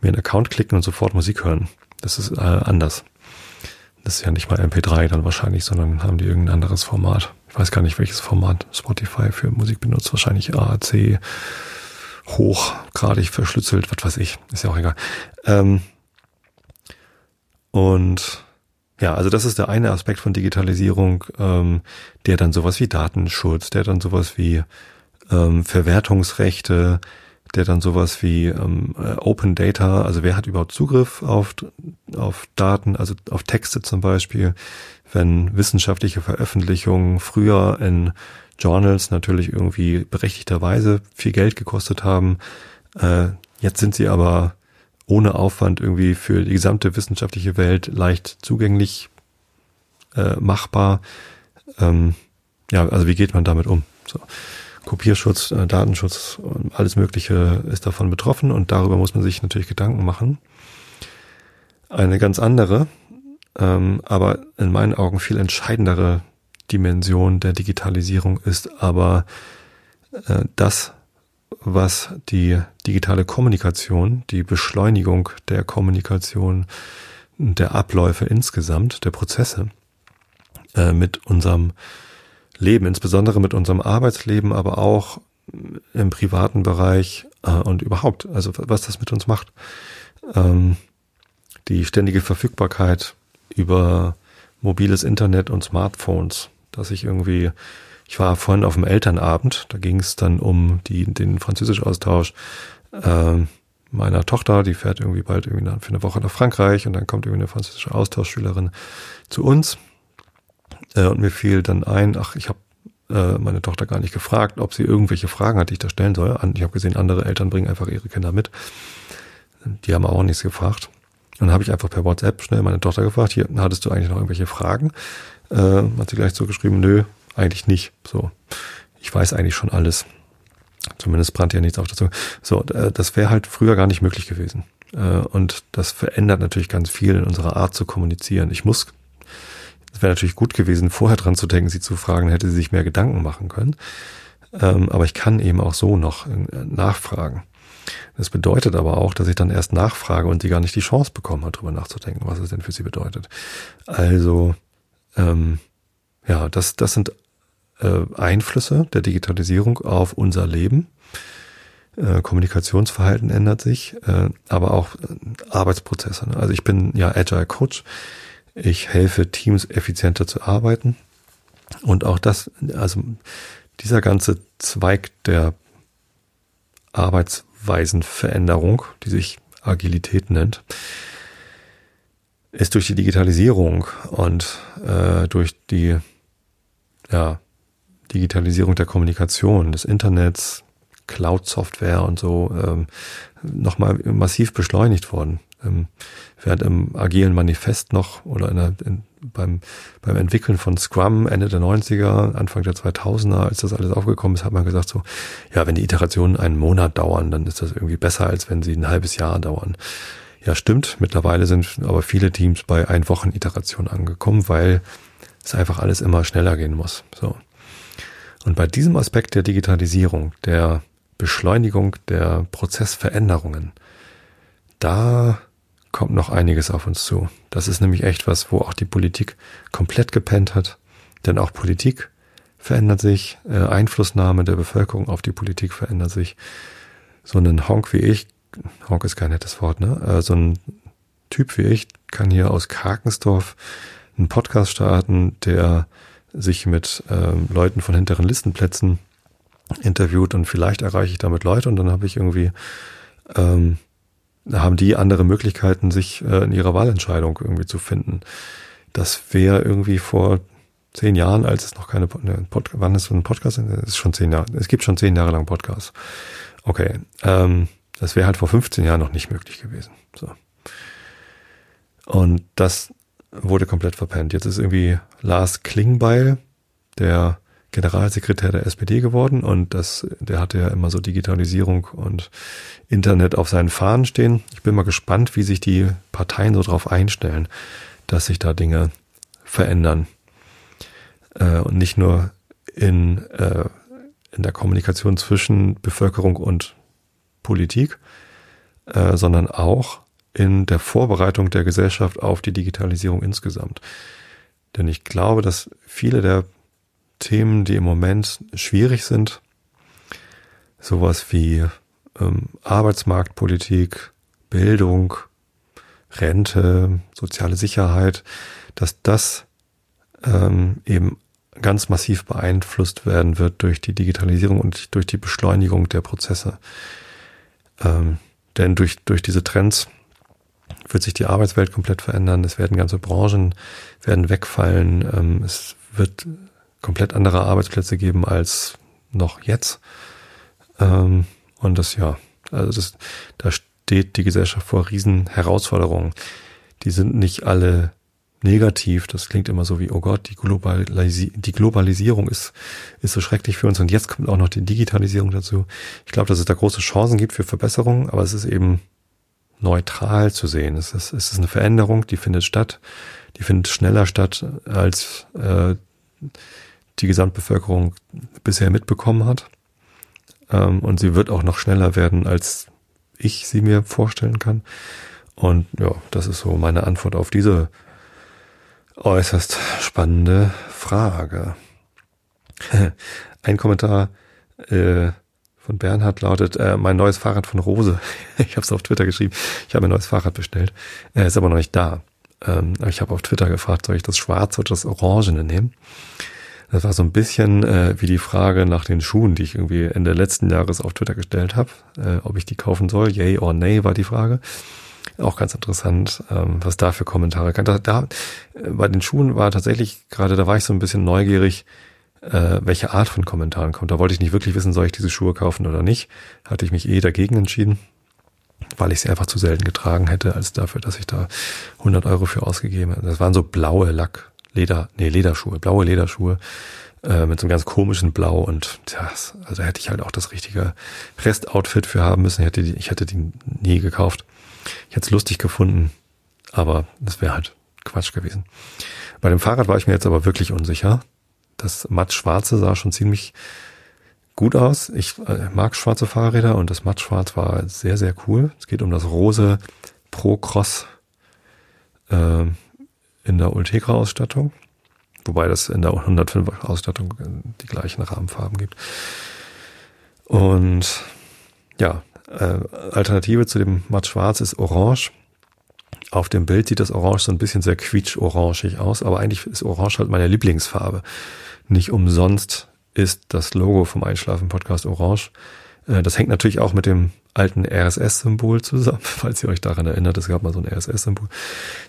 mir einen Account klicken und sofort Musik hören. Das ist äh, anders. Das ist ja nicht mal MP3 dann wahrscheinlich, sondern haben die irgendein anderes Format. Ich weiß gar nicht, welches Format Spotify für Musik benutzt. Wahrscheinlich AAC, hochgradig verschlüsselt, was weiß ich. Ist ja auch egal. Ähm, und ja, also das ist der eine Aspekt von Digitalisierung, ähm, der dann sowas wie Datenschutz, der dann sowas wie ähm, Verwertungsrechte, der dann sowas wie ähm, äh, Open Data, also wer hat überhaupt Zugriff auf, auf Daten, also auf Texte zum Beispiel, wenn wissenschaftliche Veröffentlichungen früher in Journals natürlich irgendwie berechtigterweise viel Geld gekostet haben, äh, jetzt sind sie aber ohne Aufwand irgendwie für die gesamte wissenschaftliche Welt leicht zugänglich äh, machbar. Ähm, ja, also wie geht man damit um? So. Kopierschutz, äh, Datenschutz, alles Mögliche ist davon betroffen und darüber muss man sich natürlich Gedanken machen. Eine ganz andere, ähm, aber in meinen Augen viel entscheidendere Dimension der Digitalisierung ist aber äh, das, was die digitale Kommunikation, die Beschleunigung der Kommunikation, der Abläufe insgesamt, der Prozesse äh, mit unserem Leben, insbesondere mit unserem Arbeitsleben, aber auch im privaten Bereich äh, und überhaupt, also was das mit uns macht. Ähm, die ständige Verfügbarkeit über mobiles Internet und Smartphones, dass ich irgendwie ich war vorhin auf dem Elternabend, da ging es dann um die, den Französischaustausch äh, meiner Tochter, die fährt irgendwie bald irgendwie für eine Woche nach Frankreich und dann kommt irgendwie eine französische Austauschschülerin zu uns. Äh, und mir fiel dann ein, ach, ich habe äh, meine Tochter gar nicht gefragt, ob sie irgendwelche Fragen hat, die ich da stellen soll. Ich habe gesehen, andere Eltern bringen einfach ihre Kinder mit. Die haben auch nichts gefragt. Und dann habe ich einfach per WhatsApp schnell meine Tochter gefragt, hier, hattest du eigentlich noch irgendwelche Fragen? Äh, hat sie gleich so geschrieben, nö, eigentlich nicht. So. ich weiß eigentlich schon alles. Zumindest brannte ja nichts auf dazu. So, äh, das wäre halt früher gar nicht möglich gewesen. Äh, und das verändert natürlich ganz viel in unserer Art zu kommunizieren. Ich muss, es wäre natürlich gut gewesen, vorher dran zu denken, sie zu fragen, hätte sie sich mehr Gedanken machen können. Ähm, aber ich kann eben auch so noch äh, nachfragen. Das bedeutet aber auch, dass ich dann erst nachfrage und sie gar nicht die Chance bekommen hat, darüber nachzudenken, was es denn für sie bedeutet. Also, ähm, ja, das, das sind äh, Einflüsse der Digitalisierung auf unser Leben. Äh, Kommunikationsverhalten ändert sich, äh, aber auch Arbeitsprozesse. Ne? Also ich bin ja Agile Coach. Ich helfe Teams effizienter zu arbeiten. Und auch das, also dieser ganze Zweig der Arbeitsweisenveränderung, die sich Agilität nennt, ist durch die Digitalisierung und äh, durch die ja, Digitalisierung der Kommunikation, des Internets, Cloud-Software und so ähm, nochmal massiv beschleunigt worden. Ähm, während im agilen Manifest noch oder in der, in, beim, beim Entwickeln von Scrum Ende der 90er, Anfang der 2000er, als das alles aufgekommen ist, hat man gesagt so, ja, wenn die Iterationen einen Monat dauern, dann ist das irgendwie besser, als wenn sie ein halbes Jahr dauern. Ja, stimmt. Mittlerweile sind aber viele Teams bei ein Wochen Iteration angekommen, weil es einfach alles immer schneller gehen muss. So. Und bei diesem Aspekt der Digitalisierung, der Beschleunigung der Prozessveränderungen, da kommt noch einiges auf uns zu. Das ist nämlich echt was, wo auch die Politik komplett gepennt hat. Denn auch Politik verändert sich, äh, Einflussnahme der Bevölkerung auf die Politik verändert sich. So ein Honk wie ich, Honk ist kein nettes Wort, ne? Äh, so ein Typ wie ich kann hier aus Karkensdorf einen Podcast starten, der sich mit ähm, Leuten von hinteren Listenplätzen interviewt und vielleicht erreiche ich damit Leute und dann habe ich irgendwie, ähm, haben die andere Möglichkeiten, sich äh, in ihrer Wahlentscheidung irgendwie zu finden. Das wäre irgendwie vor zehn Jahren, als es noch keine ne, Pod wann ist so ein Podcast? Es ist schon zehn Jahre. Es gibt schon zehn Jahre lang Podcasts. Okay, ähm, das wäre halt vor 15 Jahren noch nicht möglich gewesen. So. Und das wurde komplett verpennt. Jetzt ist irgendwie Lars Klingbeil, der Generalsekretär der SPD geworden und das, der hatte ja immer so Digitalisierung und Internet auf seinen Fahnen stehen. Ich bin mal gespannt, wie sich die Parteien so drauf einstellen, dass sich da Dinge verändern. Äh, und nicht nur in, äh, in der Kommunikation zwischen Bevölkerung und Politik, äh, sondern auch in der Vorbereitung der Gesellschaft auf die Digitalisierung insgesamt. Denn ich glaube, dass viele der Themen, die im Moment schwierig sind, sowas wie ähm, Arbeitsmarktpolitik, Bildung, Rente, soziale Sicherheit, dass das ähm, eben ganz massiv beeinflusst werden wird durch die Digitalisierung und durch die Beschleunigung der Prozesse. Ähm, denn durch, durch diese Trends wird sich die Arbeitswelt komplett verändern. Es werden ganze Branchen werden wegfallen. Ähm, es wird komplett andere Arbeitsplätze geben als noch jetzt. Ähm, und das ja, also das, da steht die Gesellschaft vor riesen Herausforderungen. Die sind nicht alle negativ. Das klingt immer so wie, oh Gott, die, Globalisi die Globalisierung ist, ist so schrecklich für uns. Und jetzt kommt auch noch die Digitalisierung dazu. Ich glaube, dass es da große Chancen gibt für Verbesserungen, aber es ist eben neutral zu sehen. Es ist, es ist eine Veränderung, die findet statt, die findet schneller statt, als äh, die Gesamtbevölkerung bisher mitbekommen hat. Ähm, und sie wird auch noch schneller werden, als ich sie mir vorstellen kann. Und ja, das ist so meine Antwort auf diese äußerst spannende Frage. Ein Kommentar äh, von Bernhard lautet, äh, mein neues Fahrrad von Rose. ich habe es auf Twitter geschrieben. Ich habe ein neues Fahrrad bestellt. Er ist aber noch nicht da. Ähm, ich habe auf Twitter gefragt, soll ich das schwarze oder das orangene nehmen? Das war so ein bisschen äh, wie die Frage nach den Schuhen, die ich irgendwie Ende letzten Jahres auf Twitter gestellt habe, äh, ob ich die kaufen soll. Yay or nay war die Frage. Auch ganz interessant, ähm, was da für Kommentare kam. Da, da äh, bei den Schuhen war tatsächlich gerade, da war ich so ein bisschen neugierig, äh, welche Art von Kommentaren kommt. Da wollte ich nicht wirklich wissen, soll ich diese Schuhe kaufen oder nicht. Hatte ich mich eh dagegen entschieden, weil ich sie einfach zu selten getragen hätte, als dafür, dass ich da 100 Euro für ausgegeben habe. Das waren so blaue Lack, Leder, nee, Lederschuhe, blaue Lederschuhe. äh, mit so einem ganz komischen Blau und das, also hätte ich halt auch das richtige Restoutfit für haben müssen. Ich hätte die, ich hätte die nie gekauft. Ich hätte es lustig gefunden, aber das wäre halt Quatsch gewesen. Bei dem Fahrrad war ich mir jetzt aber wirklich unsicher. Das matt schwarze sah schon ziemlich gut aus. Ich äh, mag schwarze Fahrräder und das matt schwarz war sehr, sehr cool. Es geht um das Rose Pro Cross äh, in der Ultegra Ausstattung. Wobei das in der 105 Ausstattung äh, die gleichen Rahmenfarben gibt. Und ja, äh, Alternative zu dem matt schwarz ist orange. Auf dem Bild sieht das Orange so ein bisschen sehr quietsch-orangig aus, aber eigentlich ist Orange halt meine Lieblingsfarbe. Nicht umsonst ist das Logo vom Einschlafen-Podcast orange. Äh, das hängt natürlich auch mit dem alten RSS-Symbol zusammen, falls ihr euch daran erinnert. Es gab mal so ein RSS-Symbol.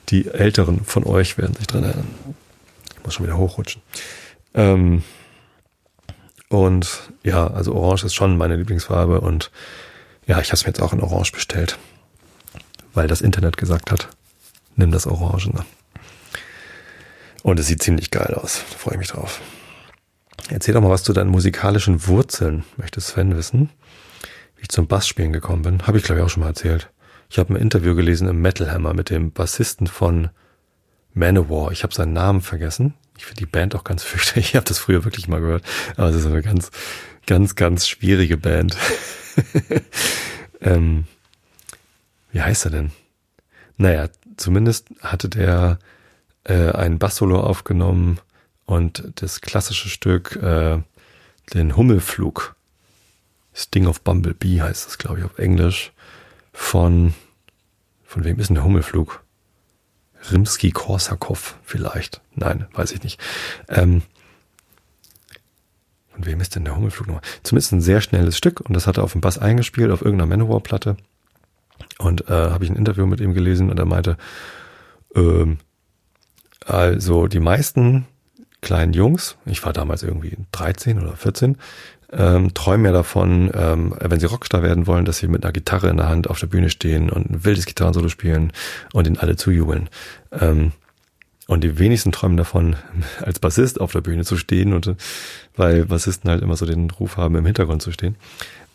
Die Älteren von euch werden sich dran erinnern. Ich muss schon wieder hochrutschen. Ähm, und ja, also Orange ist schon meine Lieblingsfarbe und ja, ich habe es mir jetzt auch in Orange bestellt, weil das Internet gesagt hat, nimm das Orangene. Und es sieht ziemlich geil aus. Da freue ich mich drauf. Erzähl doch mal was zu deinen musikalischen Wurzeln, möchte Sven wissen. Wie ich zum Bassspielen gekommen bin, habe ich glaube ich auch schon mal erzählt. Ich habe ein Interview gelesen im Metal Hammer mit dem Bassisten von Manowar. Ich habe seinen Namen vergessen. Ich finde die Band auch ganz fürchterlich. Ich habe das früher wirklich mal gehört. Aber es ist eine ganz, ganz, ganz schwierige Band. ähm, wie heißt er denn? Naja, zumindest hatte der äh, ein Bassolo aufgenommen und das klassische Stück, äh, den Hummelflug, Sting of Bumblebee heißt das, glaube ich, auf Englisch, von, von wem ist denn der Hummelflug? Rimsky-Korsakow vielleicht. Nein, weiß ich nicht. Ähm, von wem ist denn der Hummelflug nochmal? Zumindest ein sehr schnelles Stück und das hat er auf dem Bass eingespielt, auf irgendeiner Manowar-Platte. Und äh, habe ich ein Interview mit ihm gelesen und er meinte, ähm, also die meisten kleinen Jungs, ich war damals irgendwie 13 oder 14, ähm, träumen ja davon, ähm, wenn sie Rockstar werden wollen, dass sie mit einer Gitarre in der Hand auf der Bühne stehen und ein wildes Gitarrensolo spielen und ihnen alle zujubeln. Ähm, und die wenigsten träumen davon, als Bassist auf der Bühne zu stehen und weil Bassisten halt immer so den Ruf haben, im Hintergrund zu stehen.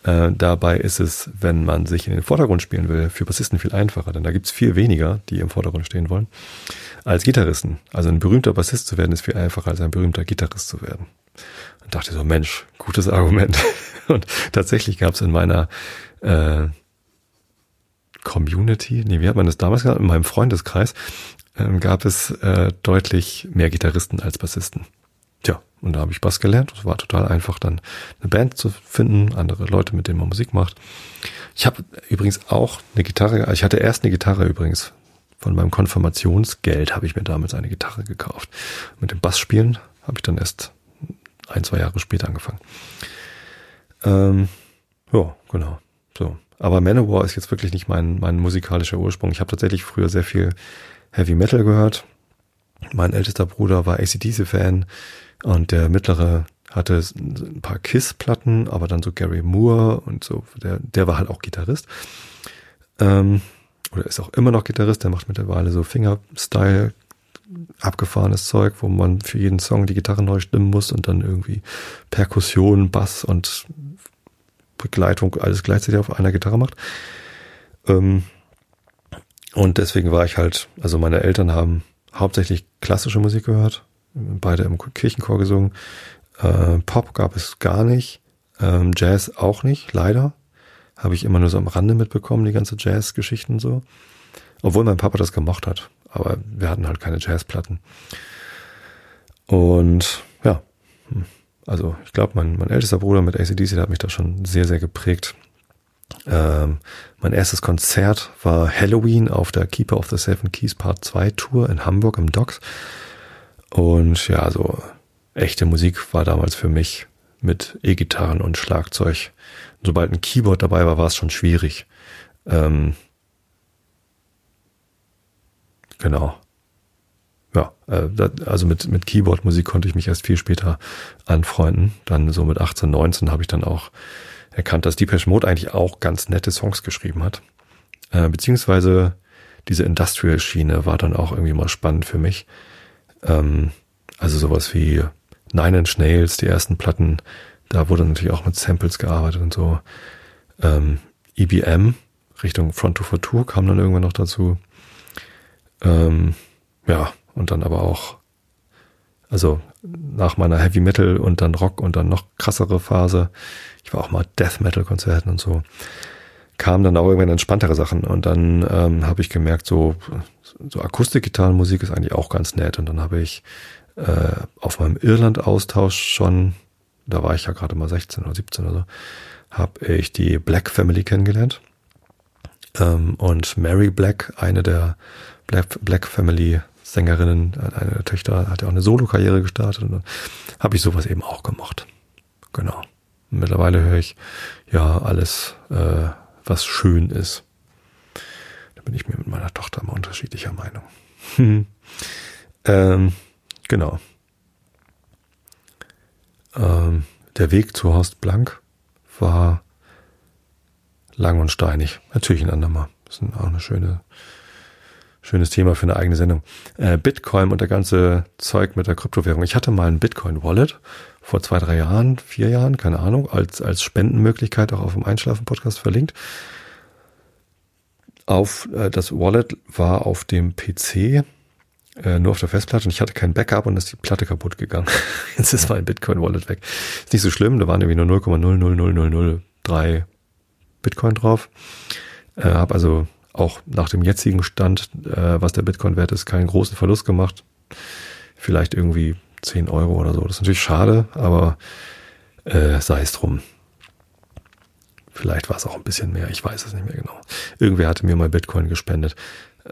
Äh, dabei ist es, wenn man sich in den Vordergrund spielen will, für Bassisten viel einfacher, denn da gibt's viel weniger, die im Vordergrund stehen wollen, als Gitarristen. Also ein berühmter Bassist zu werden, ist viel einfacher, als ein berühmter Gitarrist zu werden. Und dachte so, Mensch, gutes Argument. Und tatsächlich gab's in meiner äh, Community, nee, wie hat man das damals gesagt, in meinem Freundeskreis, ähm, gab es äh, deutlich mehr Gitarristen als Bassisten. Tja, und da habe ich Bass gelernt. Es war total einfach, dann eine Band zu finden, andere Leute, mit denen man Musik macht. Ich habe übrigens auch eine Gitarre, ich hatte erst eine Gitarre übrigens. Von meinem Konfirmationsgeld habe ich mir damals eine Gitarre gekauft. Mit dem Bassspielen habe ich dann erst ein, zwei Jahre später angefangen. Ähm, ja, genau. So. Aber Manowar ist jetzt wirklich nicht mein, mein musikalischer Ursprung. Ich habe tatsächlich früher sehr viel Heavy Metal gehört. Mein ältester Bruder war ACDC-Fan. Und der mittlere hatte ein paar Kiss-Platten, aber dann so Gary Moore und so, der, der war halt auch Gitarrist. Ähm, oder ist auch immer noch Gitarrist, der macht mittlerweile so Fingerstyle abgefahrenes Zeug, wo man für jeden Song die Gitarre neu stimmen muss und dann irgendwie Perkussion, Bass und Begleitung alles gleichzeitig auf einer Gitarre macht. Ähm, und deswegen war ich halt, also meine Eltern haben hauptsächlich klassische Musik gehört beide im Kirchenchor gesungen. Äh, Pop gab es gar nicht, ähm, Jazz auch nicht, leider. Habe ich immer nur so am Rande mitbekommen, die ganze Jazz-Geschichten so. Obwohl mein Papa das gemocht hat. Aber wir hatten halt keine Jazzplatten. Und ja, hm, also ich glaube, mein, mein ältester Bruder mit ACDC, der hat mich da schon sehr, sehr geprägt. Ähm, mein erstes Konzert war Halloween auf der Keeper of the Seven Keys Part 2 Tour in Hamburg im Docks. Und ja, so echte Musik war damals für mich mit E-Gitarren und Schlagzeug. sobald ein Keyboard dabei war, war es schon schwierig. Ähm, genau. Ja, äh, also mit, mit Keyboard-Musik konnte ich mich erst viel später anfreunden. Dann so mit 18, 19 habe ich dann auch erkannt, dass Deepesh Mode eigentlich auch ganz nette Songs geschrieben hat. Äh, beziehungsweise diese Industrial-Schiene war dann auch irgendwie mal spannend für mich. Ähm, also sowas wie Nine Inch Nails, die ersten Platten, da wurde natürlich auch mit Samples gearbeitet und so. Ähm, EBM, Richtung Front to Tour kam dann irgendwann noch dazu. Ähm, ja, und dann aber auch, also nach meiner Heavy Metal und dann Rock und dann noch krassere Phase, ich war auch mal Death Metal Konzerten und so, kamen dann auch irgendwann entspanntere Sachen und dann ähm, habe ich gemerkt, so, so Akustikgitarrenmusik ist eigentlich auch ganz nett. Und dann habe ich äh, auf meinem Irland-Austausch schon, da war ich ja gerade mal 16 oder 17 oder so, habe ich die Black Family kennengelernt. Ähm, und Mary Black, eine der Black, Black Family Sängerinnen, eine der Töchter, hat ja auch eine Solo-Karriere gestartet und dann habe ich sowas eben auch gemocht. Genau. Mittlerweile höre ich ja alles, äh, was schön ist. Da bin ich mir mit meiner Tochter mal unterschiedlicher Meinung. ähm, genau. Ähm, der Weg zu Horst Blank war lang und steinig. Natürlich ein andermal. Das ist auch eine schöne, schönes Thema für eine eigene Sendung. Äh, Bitcoin und der ganze Zeug mit der Kryptowährung. Ich hatte mal ein Bitcoin-Wallet vor zwei, drei Jahren, vier Jahren, keine Ahnung, als, als Spendenmöglichkeit auch auf dem Einschlafen-Podcast verlinkt. Auf äh, das Wallet war auf dem PC äh, nur auf der Festplatte und ich hatte kein Backup und ist die Platte kaputt gegangen. Jetzt ist mein Bitcoin-Wallet weg. Ist nicht so schlimm, da waren irgendwie nur 0,00003 Bitcoin drauf. Äh, habe also auch nach dem jetzigen Stand, äh, was der Bitcoin-Wert ist, keinen großen Verlust gemacht. Vielleicht irgendwie 10 Euro oder so. Das ist natürlich schade, aber äh, sei es drum. Vielleicht war es auch ein bisschen mehr, ich weiß es nicht mehr genau. Irgendwer hatte mir mal Bitcoin gespendet.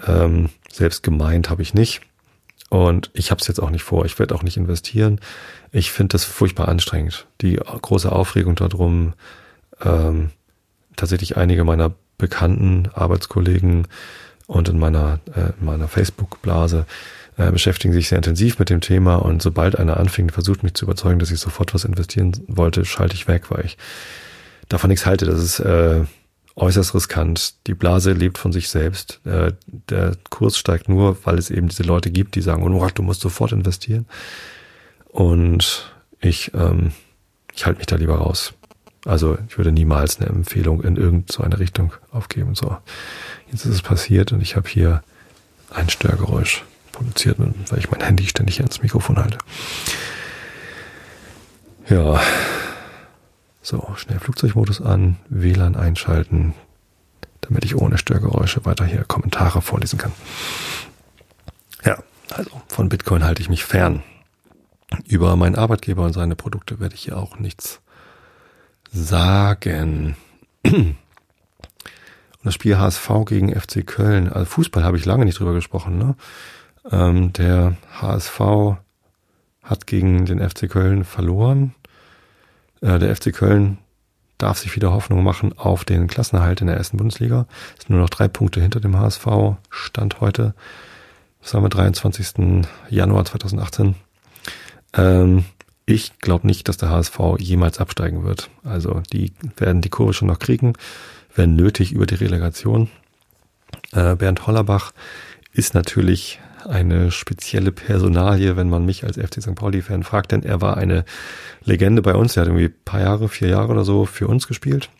Ähm, selbst gemeint habe ich nicht. Und ich habe es jetzt auch nicht vor. Ich werde auch nicht investieren. Ich finde das furchtbar anstrengend. Die große Aufregung darum, ähm, tatsächlich einige meiner bekannten Arbeitskollegen und in meiner, äh, in meiner Facebook-Blase äh, beschäftigen sich sehr intensiv mit dem Thema und sobald einer anfing, versucht mich zu überzeugen, dass ich sofort was investieren wollte, schalte ich weg, weil ich davon nichts halte. Das ist äh, äußerst riskant. Die Blase lebt von sich selbst. Äh, der Kurs steigt nur, weil es eben diese Leute gibt, die sagen, oh, du musst sofort investieren. Und ich, ähm, ich halte mich da lieber raus. Also ich würde niemals eine Empfehlung in irgendeine Richtung aufgeben. So, jetzt ist es passiert und ich habe hier ein Störgeräusch produziert, weil ich mein Handy ständig ans Mikrofon halte. Ja, so, schnell Flugzeugmodus an, WLAN einschalten, damit ich ohne Störgeräusche weiter hier Kommentare vorlesen kann. Ja, also von Bitcoin halte ich mich fern. Über meinen Arbeitgeber und seine Produkte werde ich hier auch nichts sagen. Und das Spiel HSV gegen FC Köln, also Fußball habe ich lange nicht drüber gesprochen. Ne? Ähm, der HSV hat gegen den FC Köln verloren. Äh, der FC Köln darf sich wieder Hoffnung machen auf den Klassenerhalt in der ersten Bundesliga. Ist nur noch drei Punkte hinter dem HSV. Stand heute, war am 23. Januar 2018. Ähm, ich glaube nicht, dass der HSV jemals absteigen wird. Also die werden die Kurve schon noch kriegen, wenn nötig über die Relegation. Äh, Bernd Hollerbach ist natürlich eine spezielle Personalie, wenn man mich als FC St. Pauli-Fan fragt, denn er war eine Legende bei uns. Er hat irgendwie paar Jahre, vier Jahre oder so für uns gespielt.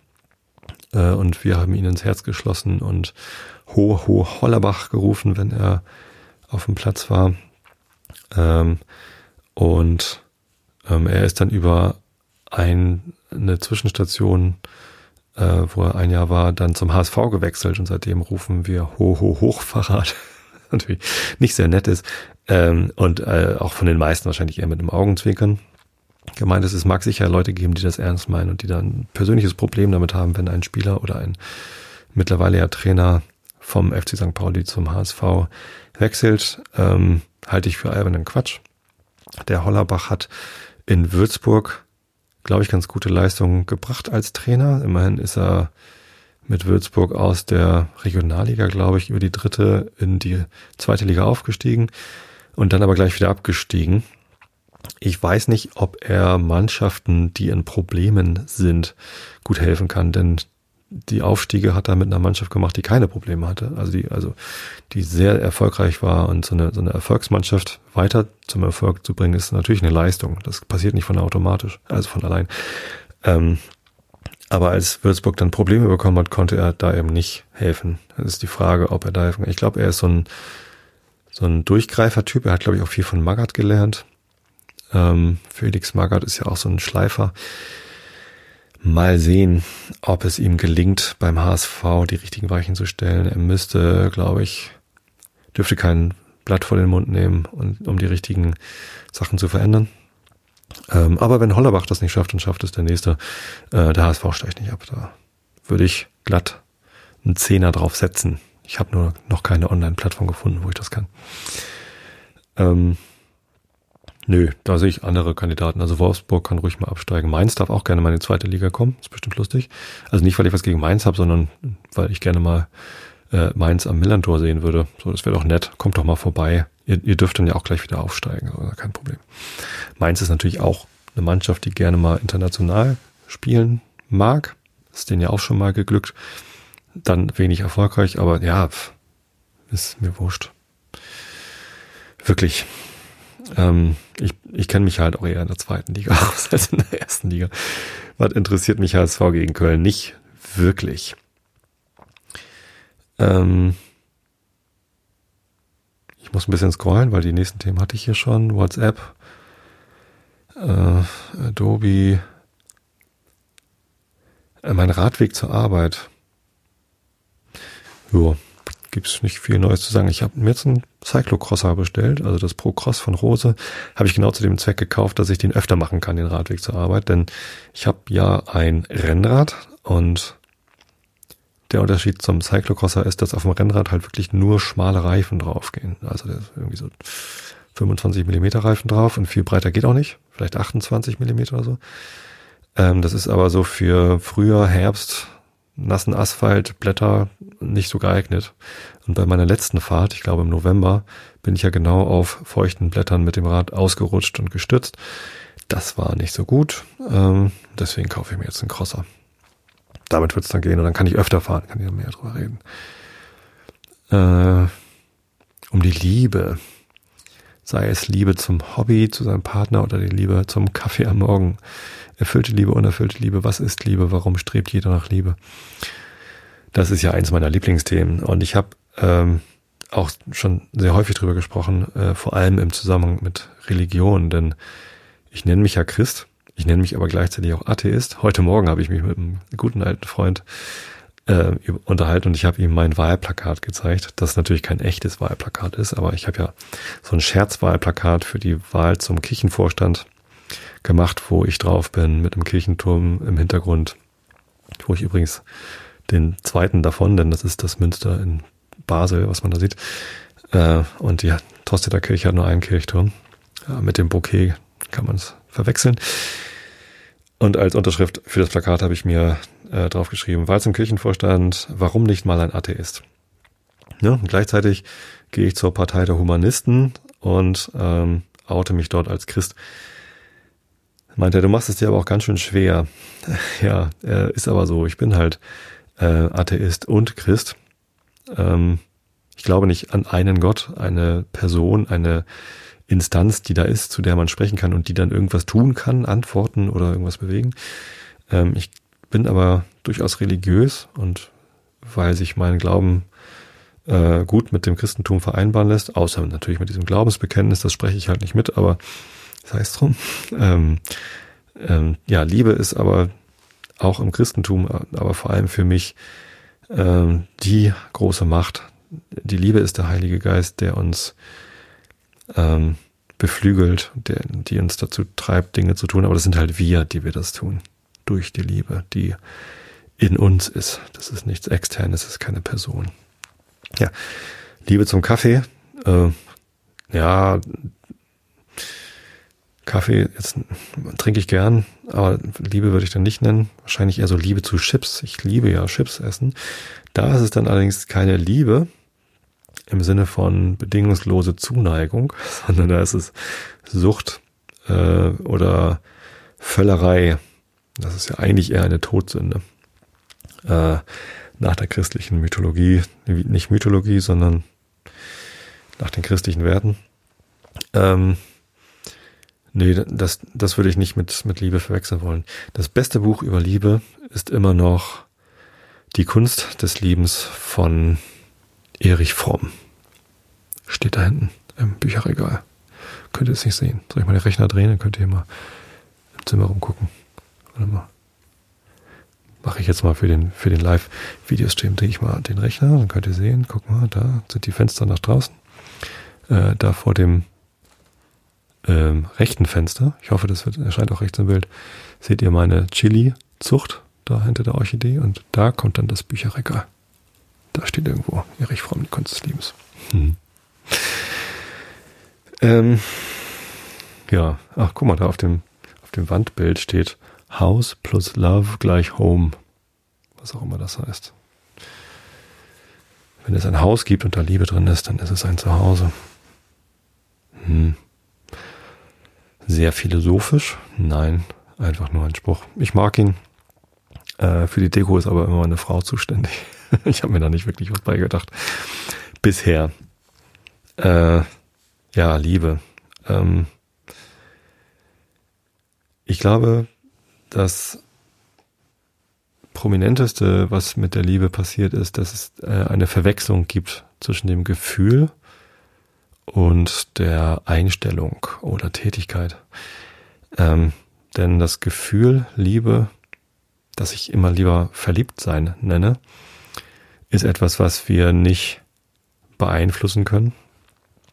Äh, und wir haben ihn ins Herz geschlossen und Ho, Ho, Hollerbach gerufen, wenn er auf dem Platz war. Ähm, und ähm, er ist dann über ein, eine Zwischenstation, äh, wo er ein Jahr war, dann zum HSV gewechselt und seitdem rufen wir Ho, Ho, Hochverrat. Natürlich nicht sehr nett ist. Ähm, und äh, auch von den meisten wahrscheinlich eher mit einem Augenzwinkern gemeint ist. Es mag sicher Leute geben, die das ernst meinen und die dann ein persönliches Problem damit haben, wenn ein Spieler oder ein mittlerweile ja Trainer vom FC St. Pauli zum HSV wechselt. Ähm, halte ich für albernen Quatsch. Der Hollerbach hat in Würzburg, glaube ich, ganz gute Leistungen gebracht als Trainer. Immerhin ist er mit Würzburg aus der Regionalliga, glaube ich, über die dritte in die zweite Liga aufgestiegen und dann aber gleich wieder abgestiegen. Ich weiß nicht, ob er Mannschaften, die in Problemen sind, gut helfen kann, denn die Aufstiege hat er mit einer Mannschaft gemacht, die keine Probleme hatte. Also die, also die sehr erfolgreich war und so eine, so eine Erfolgsmannschaft weiter zum Erfolg zu bringen, ist natürlich eine Leistung. Das passiert nicht von automatisch, also von allein. Ähm, aber als Würzburg dann Probleme bekommen hat, konnte er da eben nicht helfen. Das ist die Frage, ob er da helfen kann. Ich glaube, er ist so ein, so ein Durchgreifer-Typ. Er hat, glaube ich, auch viel von Magath gelernt. Ähm, Felix Magath ist ja auch so ein Schleifer. Mal sehen, ob es ihm gelingt, beim HSV die richtigen Weichen zu stellen. Er müsste, glaube ich, dürfte kein Blatt vor den Mund nehmen, um die richtigen Sachen zu verändern. Ähm, aber wenn Hollerbach das nicht schafft, dann schafft es der nächste. Äh, der HSV steigt nicht ab. Da würde ich glatt einen Zehner drauf setzen. Ich habe nur noch keine Online-Plattform gefunden, wo ich das kann. Ähm, nö, da sehe ich andere Kandidaten. Also Wolfsburg kann ruhig mal absteigen. Mainz darf auch gerne mal in die zweite Liga kommen. Ist bestimmt lustig. Also nicht, weil ich was gegen Mainz habe, sondern weil ich gerne mal äh, Mainz am Millantor sehen würde. So, das wäre doch nett. Kommt doch mal vorbei. Ihr, ihr dürft dann ja auch gleich wieder aufsteigen, also kein Problem. Mainz ist natürlich auch eine Mannschaft, die gerne mal international spielen mag. Ist denen ja auch schon mal geglückt. Dann wenig erfolgreich, aber ja, ist mir wurscht. Wirklich. Ähm, ich ich kenne mich halt auch eher in der zweiten Liga aus als in der ersten Liga. Was interessiert mich HSV gegen Köln? Nicht wirklich. Ähm, ich muss ein bisschen scrollen, weil die nächsten Themen hatte ich hier schon. WhatsApp, äh, Adobe, äh, mein Radweg zur Arbeit. Jo, gibt's nicht viel Neues zu sagen. Ich habe mir jetzt einen Cyclocrosser bestellt, also das Pro Cross von Rose, habe ich genau zu dem Zweck gekauft, dass ich den öfter machen kann, den Radweg zur Arbeit, denn ich habe ja ein Rennrad und der Unterschied zum Cyclocrosser ist, dass auf dem Rennrad halt wirklich nur schmale Reifen draufgehen. Also der ist irgendwie so 25 Millimeter Reifen drauf und viel breiter geht auch nicht. Vielleicht 28 Millimeter oder so. Ähm, das ist aber so für Frühjahr, Herbst, nassen Asphalt, Blätter nicht so geeignet. Und bei meiner letzten Fahrt, ich glaube im November, bin ich ja genau auf feuchten Blättern mit dem Rad ausgerutscht und gestützt. Das war nicht so gut. Ähm, deswegen kaufe ich mir jetzt einen Crosser damit wird es dann gehen und dann kann ich öfter fahren, kann ich dann mehr drüber reden. Äh, um die Liebe. Sei es Liebe zum Hobby, zu seinem Partner oder die Liebe zum Kaffee am Morgen. Erfüllte Liebe, unerfüllte Liebe. Was ist Liebe? Warum strebt jeder nach Liebe? Das ist ja eins meiner Lieblingsthemen. Und ich habe ähm, auch schon sehr häufig drüber gesprochen, äh, vor allem im Zusammenhang mit Religion. Denn ich nenne mich ja Christ ich nenne mich aber gleichzeitig auch Atheist. Heute Morgen habe ich mich mit einem guten alten Freund äh, unterhalten und ich habe ihm mein Wahlplakat gezeigt, das natürlich kein echtes Wahlplakat ist, aber ich habe ja so ein Scherzwahlplakat für die Wahl zum Kirchenvorstand gemacht, wo ich drauf bin mit einem Kirchenturm im Hintergrund, wo ich übrigens den zweiten davon, denn das ist das Münster in Basel, was man da sieht. Äh, und die Tosteter Kirche hat nur einen Kirchturm. Ja, mit dem Bouquet kann man es verwechseln. Und als Unterschrift für das Plakat habe ich mir äh, draufgeschrieben, Wahl zum Kirchenvorstand, warum nicht mal ein Atheist? Und gleichzeitig gehe ich zur Partei der Humanisten und ähm, oute mich dort als Christ. Meint er, du machst es dir aber auch ganz schön schwer. Ja, äh, ist aber so. Ich bin halt äh, Atheist und Christ. Ähm, ich glaube nicht an einen Gott, eine Person, eine Instanz, die da ist, zu der man sprechen kann und die dann irgendwas tun kann, antworten oder irgendwas bewegen. Ähm, ich bin aber durchaus religiös und weil sich mein Glauben äh, gut mit dem Christentum vereinbaren lässt, außer natürlich mit diesem Glaubensbekenntnis, das spreche ich halt nicht mit, aber sei es drum. Ähm, ähm, ja, Liebe ist aber auch im Christentum, aber vor allem für mich ähm, die große Macht. Die Liebe ist der Heilige Geist, der uns ähm, beflügelt, der, die uns dazu treibt, Dinge zu tun. Aber das sind halt wir, die wir das tun. Durch die Liebe, die in uns ist. Das ist nichts externes, das ist keine Person. Ja, Liebe zum Kaffee. Äh, ja, Kaffee jetzt trinke ich gern, aber Liebe würde ich dann nicht nennen. Wahrscheinlich eher so Liebe zu Chips. Ich liebe ja Chips essen. Da ist es dann allerdings keine Liebe, im Sinne von bedingungslose Zuneigung, sondern da ist es Sucht äh, oder Völlerei. Das ist ja eigentlich eher eine Todsünde. äh, nach der christlichen Mythologie, nicht Mythologie, sondern nach den christlichen Werten. Ähm, nee, das, das würde ich nicht mit, mit Liebe verwechseln wollen. Das beste Buch über Liebe ist immer noch Die Kunst des Liebens von Erich Fromm. Steht da hinten im Bücherregal. Könnt ihr es nicht sehen. Soll ich mal den Rechner drehen? Dann könnt ihr mal im Zimmer rumgucken. Warte mal. Mache ich jetzt mal für den, für den Live-Videostream, drehe ich mal den Rechner, dann könnt ihr sehen, guck mal, da sind die Fenster nach draußen. Äh, da vor dem ähm, rechten Fenster, ich hoffe, das wird, erscheint auch rechts im Bild, seht ihr meine Chili-Zucht da hinter der Orchidee und da kommt dann das Bücherregal. Da steht irgendwo Erich Fromm, die Kunst des Lebens. Hm. Ähm, ja, ach, guck mal, da auf dem, auf dem Wandbild steht House plus Love gleich Home. Was auch immer das heißt. Wenn es ein Haus gibt und da Liebe drin ist, dann ist es ein Zuhause. Hm. Sehr philosophisch? Nein, einfach nur ein Spruch. Ich mag ihn. Äh, für die Deko ist aber immer eine Frau zuständig. ich habe mir da nicht wirklich was beigedacht. Bisher. Äh, ja, Liebe. Ähm, ich glaube, das prominenteste, was mit der Liebe passiert ist, dass es äh, eine Verwechslung gibt zwischen dem Gefühl und der Einstellung oder Tätigkeit. Ähm, denn das Gefühl Liebe, das ich immer lieber verliebt sein nenne, ist etwas, was wir nicht beeinflussen können.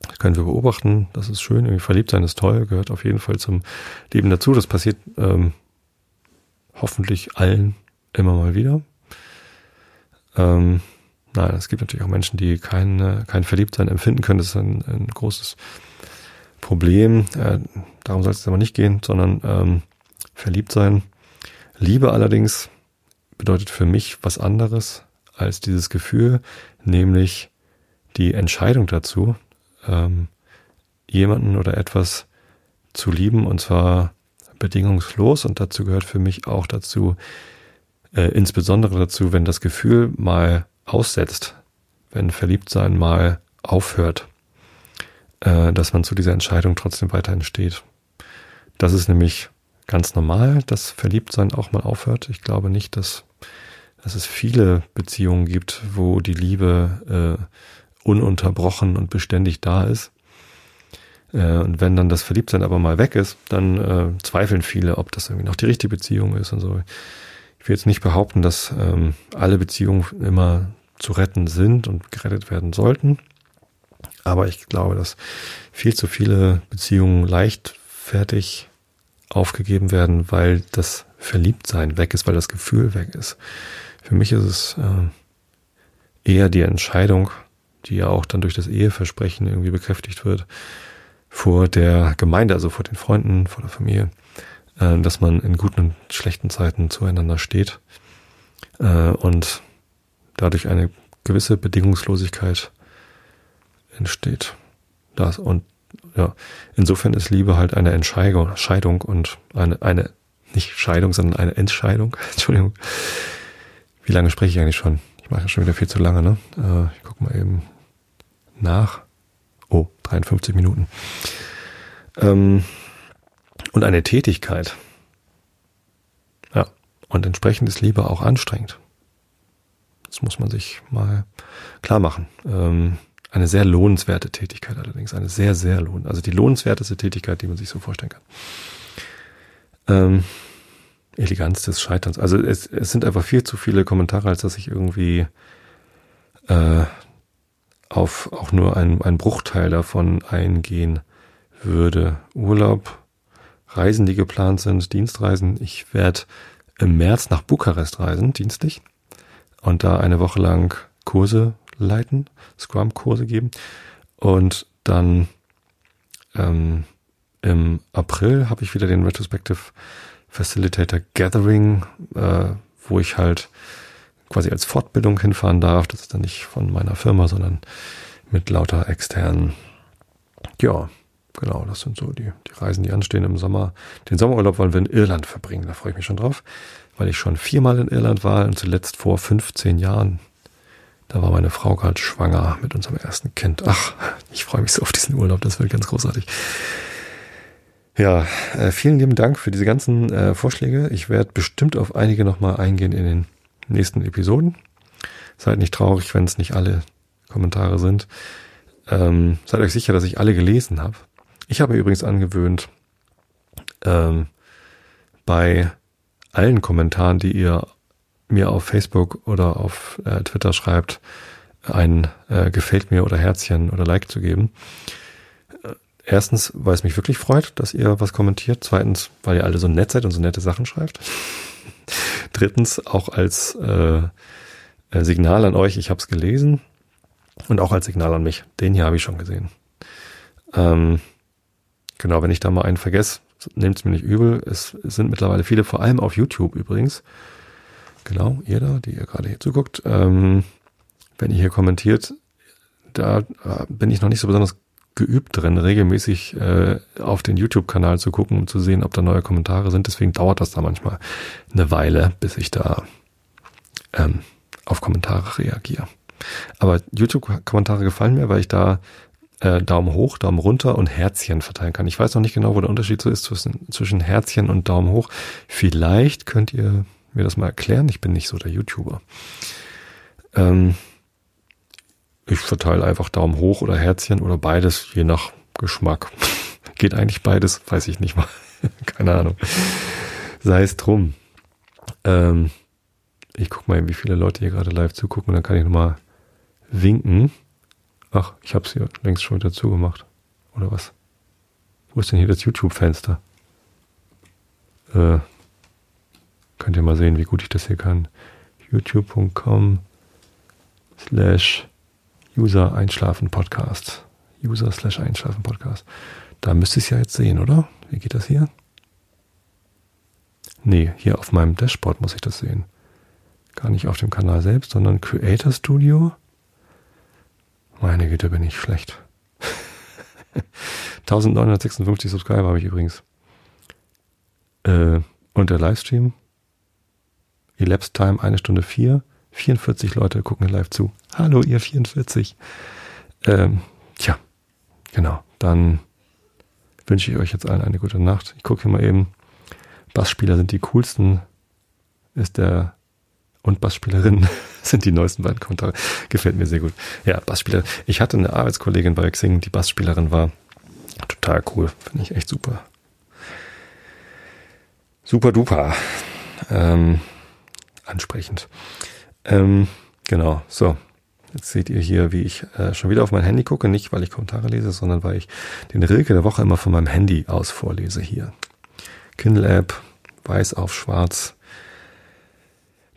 Das können wir beobachten, das ist schön, irgendwie verliebt sein ist toll, gehört auf jeden Fall zum Leben dazu. Das passiert ähm, hoffentlich allen immer mal wieder. Ähm, nein, es gibt natürlich auch Menschen, die kein, kein Verliebtsein empfinden können. Das ist ein, ein großes Problem. Äh, darum soll es aber nicht gehen, sondern ähm, verliebt sein. Liebe allerdings bedeutet für mich was anderes als dieses Gefühl, nämlich die Entscheidung dazu, ähm, jemanden oder etwas zu lieben und zwar bedingungslos und dazu gehört für mich auch dazu, äh, insbesondere dazu, wenn das Gefühl mal aussetzt, wenn Verliebtsein mal aufhört, äh, dass man zu dieser Entscheidung trotzdem weiterhin steht. Das ist nämlich ganz normal, dass Verliebtsein auch mal aufhört. Ich glaube nicht, dass, dass es viele Beziehungen gibt, wo die Liebe äh, ununterbrochen und beständig da ist. Äh, und wenn dann das Verliebtsein aber mal weg ist, dann äh, zweifeln viele, ob das irgendwie noch die richtige Beziehung ist und so. Ich will jetzt nicht behaupten, dass ähm, alle Beziehungen immer zu retten sind und gerettet werden sollten. Aber ich glaube, dass viel zu viele Beziehungen leichtfertig aufgegeben werden, weil das Verliebtsein weg ist, weil das Gefühl weg ist. Für mich ist es äh, eher die Entscheidung, die ja auch dann durch das Eheversprechen irgendwie bekräftigt wird, vor der Gemeinde, also vor den Freunden, vor der Familie, äh, dass man in guten und schlechten Zeiten zueinander steht äh, und dadurch eine gewisse Bedingungslosigkeit entsteht. Das und ja, insofern ist Liebe halt eine Entscheidung, Scheidung und eine, eine, nicht Scheidung, sondern eine Entscheidung. Entschuldigung. Wie lange spreche ich eigentlich schon? Ich mache ja schon wieder viel zu lange, ne? Äh, ich guck mal eben nach. Oh, 53 Minuten. Ähm, und eine Tätigkeit. Ja, und entsprechend ist Liebe auch anstrengend. Das muss man sich mal klar machen. Ähm, eine sehr lohnenswerte Tätigkeit allerdings. Eine sehr, sehr lohn. Also die lohnenswerteste Tätigkeit, die man sich so vorstellen kann. Ähm, Eleganz des Scheiterns. Also es, es sind einfach viel zu viele Kommentare, als dass ich irgendwie äh, auf auch nur ein, ein Bruchteil davon eingehen würde. Urlaub, Reisen, die geplant sind, Dienstreisen. Ich werde im März nach Bukarest reisen, dienstlich, und da eine Woche lang Kurse leiten, Scrum-Kurse geben. Und dann ähm, im April habe ich wieder den Retrospective Facilitator Gathering, äh, wo ich halt quasi als Fortbildung hinfahren darf. Das ist dann nicht von meiner Firma, sondern mit lauter externen, ja, genau, das sind so die, die Reisen, die anstehen im Sommer. Den Sommerurlaub wollen wir in Irland verbringen, da freue ich mich schon drauf, weil ich schon viermal in Irland war und zuletzt vor 15 Jahren. Da war meine Frau gerade schwanger mit unserem ersten Kind. Ach, ich freue mich so auf diesen Urlaub, das wird ganz großartig. Ja, äh, vielen lieben Dank für diese ganzen äh, Vorschläge. Ich werde bestimmt auf einige nochmal eingehen in den nächsten Episoden. Seid nicht traurig, wenn es nicht alle Kommentare sind. Ähm, seid euch sicher, dass ich alle gelesen habe. Ich habe übrigens angewöhnt, ähm, bei allen Kommentaren, die ihr mir auf Facebook oder auf äh, Twitter schreibt, ein äh, gefällt mir oder Herzchen oder Like zu geben. Erstens, weil es mich wirklich freut, dass ihr was kommentiert. Zweitens, weil ihr alle so nett seid und so nette Sachen schreibt. Drittens, auch als äh, Signal an euch, ich habe es gelesen. Und auch als Signal an mich. Den hier habe ich schon gesehen. Ähm, genau, wenn ich da mal einen vergesse, nehmt es mir nicht übel. Es, es, sind mittlerweile viele, vor allem auf YouTube übrigens. Genau, ihr da, die ihr gerade hier zuguckt. Ähm, wenn ihr hier kommentiert, da äh, bin ich noch nicht so besonders geübt drin, regelmäßig äh, auf den YouTube-Kanal zu gucken, um zu sehen, ob da neue Kommentare sind. Deswegen dauert das da manchmal eine Weile, bis ich da ähm, auf Kommentare reagiere. Aber YouTube-Kommentare gefallen mir, weil ich da äh, Daumen hoch, Daumen runter und Herzchen verteilen kann. Ich weiß noch nicht genau, wo der Unterschied so ist zwischen, zwischen Herzchen und Daumen hoch. Vielleicht könnt ihr mir das mal erklären. Ich bin nicht so der YouTuber. Ähm, ich verteile einfach Daumen hoch oder Herzchen oder beides, je nach Geschmack. Geht eigentlich beides, weiß ich nicht mal. Keine Ahnung. Sei es drum. Ähm, ich guck mal, wie viele Leute hier gerade live zugucken, dann kann ich nochmal winken. Ach, ich habe es hier längst schon wieder zugemacht. Oder was? Wo ist denn hier das YouTube-Fenster? Äh, könnt ihr mal sehen, wie gut ich das hier kann. youtube.com slash User Einschlafen Podcast. User slash Einschlafen Podcast. Da müsste ich es ja jetzt sehen, oder? Wie geht das hier? Nee, hier auf meinem Dashboard muss ich das sehen. Gar nicht auf dem Kanal selbst, sondern Creator Studio. Meine Güte, bin ich schlecht. 1956 Subscriber habe ich übrigens. Äh, und der Livestream. Elapsed Time eine Stunde vier. 44 Leute gucken live zu. Hallo, ihr 44. Ähm, tja, genau. Dann wünsche ich euch jetzt allen eine gute Nacht. Ich gucke hier mal eben. Bassspieler sind die coolsten. Ist der und Bassspielerin sind die neuesten beiden Kommentare. Gefällt mir sehr gut. Ja, Bassspieler. Ich hatte eine Arbeitskollegin bei Xing, die Bassspielerin war. Total cool. Finde ich echt super. Super duper. Ähm, ansprechend. Ähm, genau, so. Jetzt seht ihr hier, wie ich äh, schon wieder auf mein Handy gucke. Nicht, weil ich Kommentare lese, sondern weil ich den Rilke der Woche immer von meinem Handy aus vorlese hier. Kindle-App, weiß auf schwarz.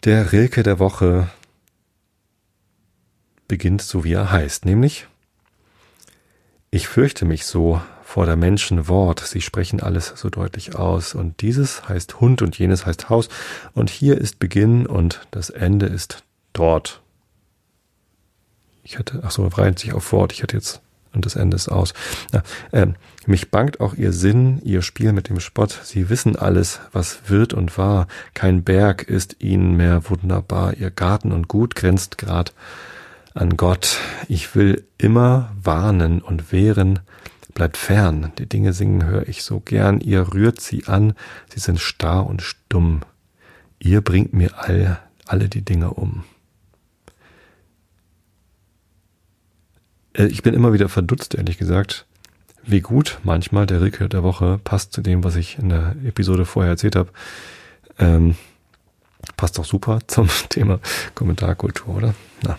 Der Rilke der Woche beginnt so, wie er heißt, nämlich Ich fürchte mich so vor der Menschen Wort, sie sprechen alles so deutlich aus, und dieses heißt Hund und jenes heißt Haus, und hier ist Beginn und das Ende ist dort. Ich hatte, ach so, reiht sich auf Wort, ich hatte jetzt, und das Ende ist aus. Na, äh, mich bangt auch ihr Sinn, ihr Spiel mit dem Spott, sie wissen alles, was wird und war, kein Berg ist ihnen mehr wunderbar, ihr Garten und Gut grenzt grad an Gott. Ich will immer warnen und wehren, Bleibt fern, die Dinge singen höre ich so gern, ihr rührt sie an, sie sind starr und stumm. Ihr bringt mir all, alle die Dinge um. Äh, ich bin immer wieder verdutzt, ehrlich gesagt, wie gut manchmal der Rilke der Woche passt zu dem, was ich in der Episode vorher erzählt habe. Ähm, passt doch super zum Thema Kommentarkultur, oder? Na.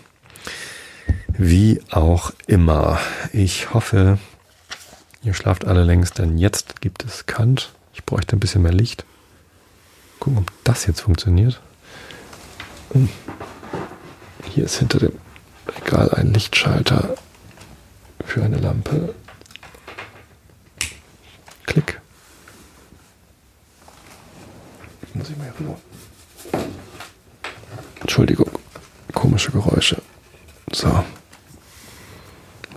Wie auch immer. Ich hoffe, Ihr schlaft alle längst, denn jetzt gibt es Kant. Ich bräuchte ein bisschen mehr Licht. Gucken, ob das jetzt funktioniert. Hm. Hier ist hinter dem Regal ein Lichtschalter für eine Lampe. Klick. Muss ich mal rüber. Entschuldigung. Komische Geräusche. So. Mal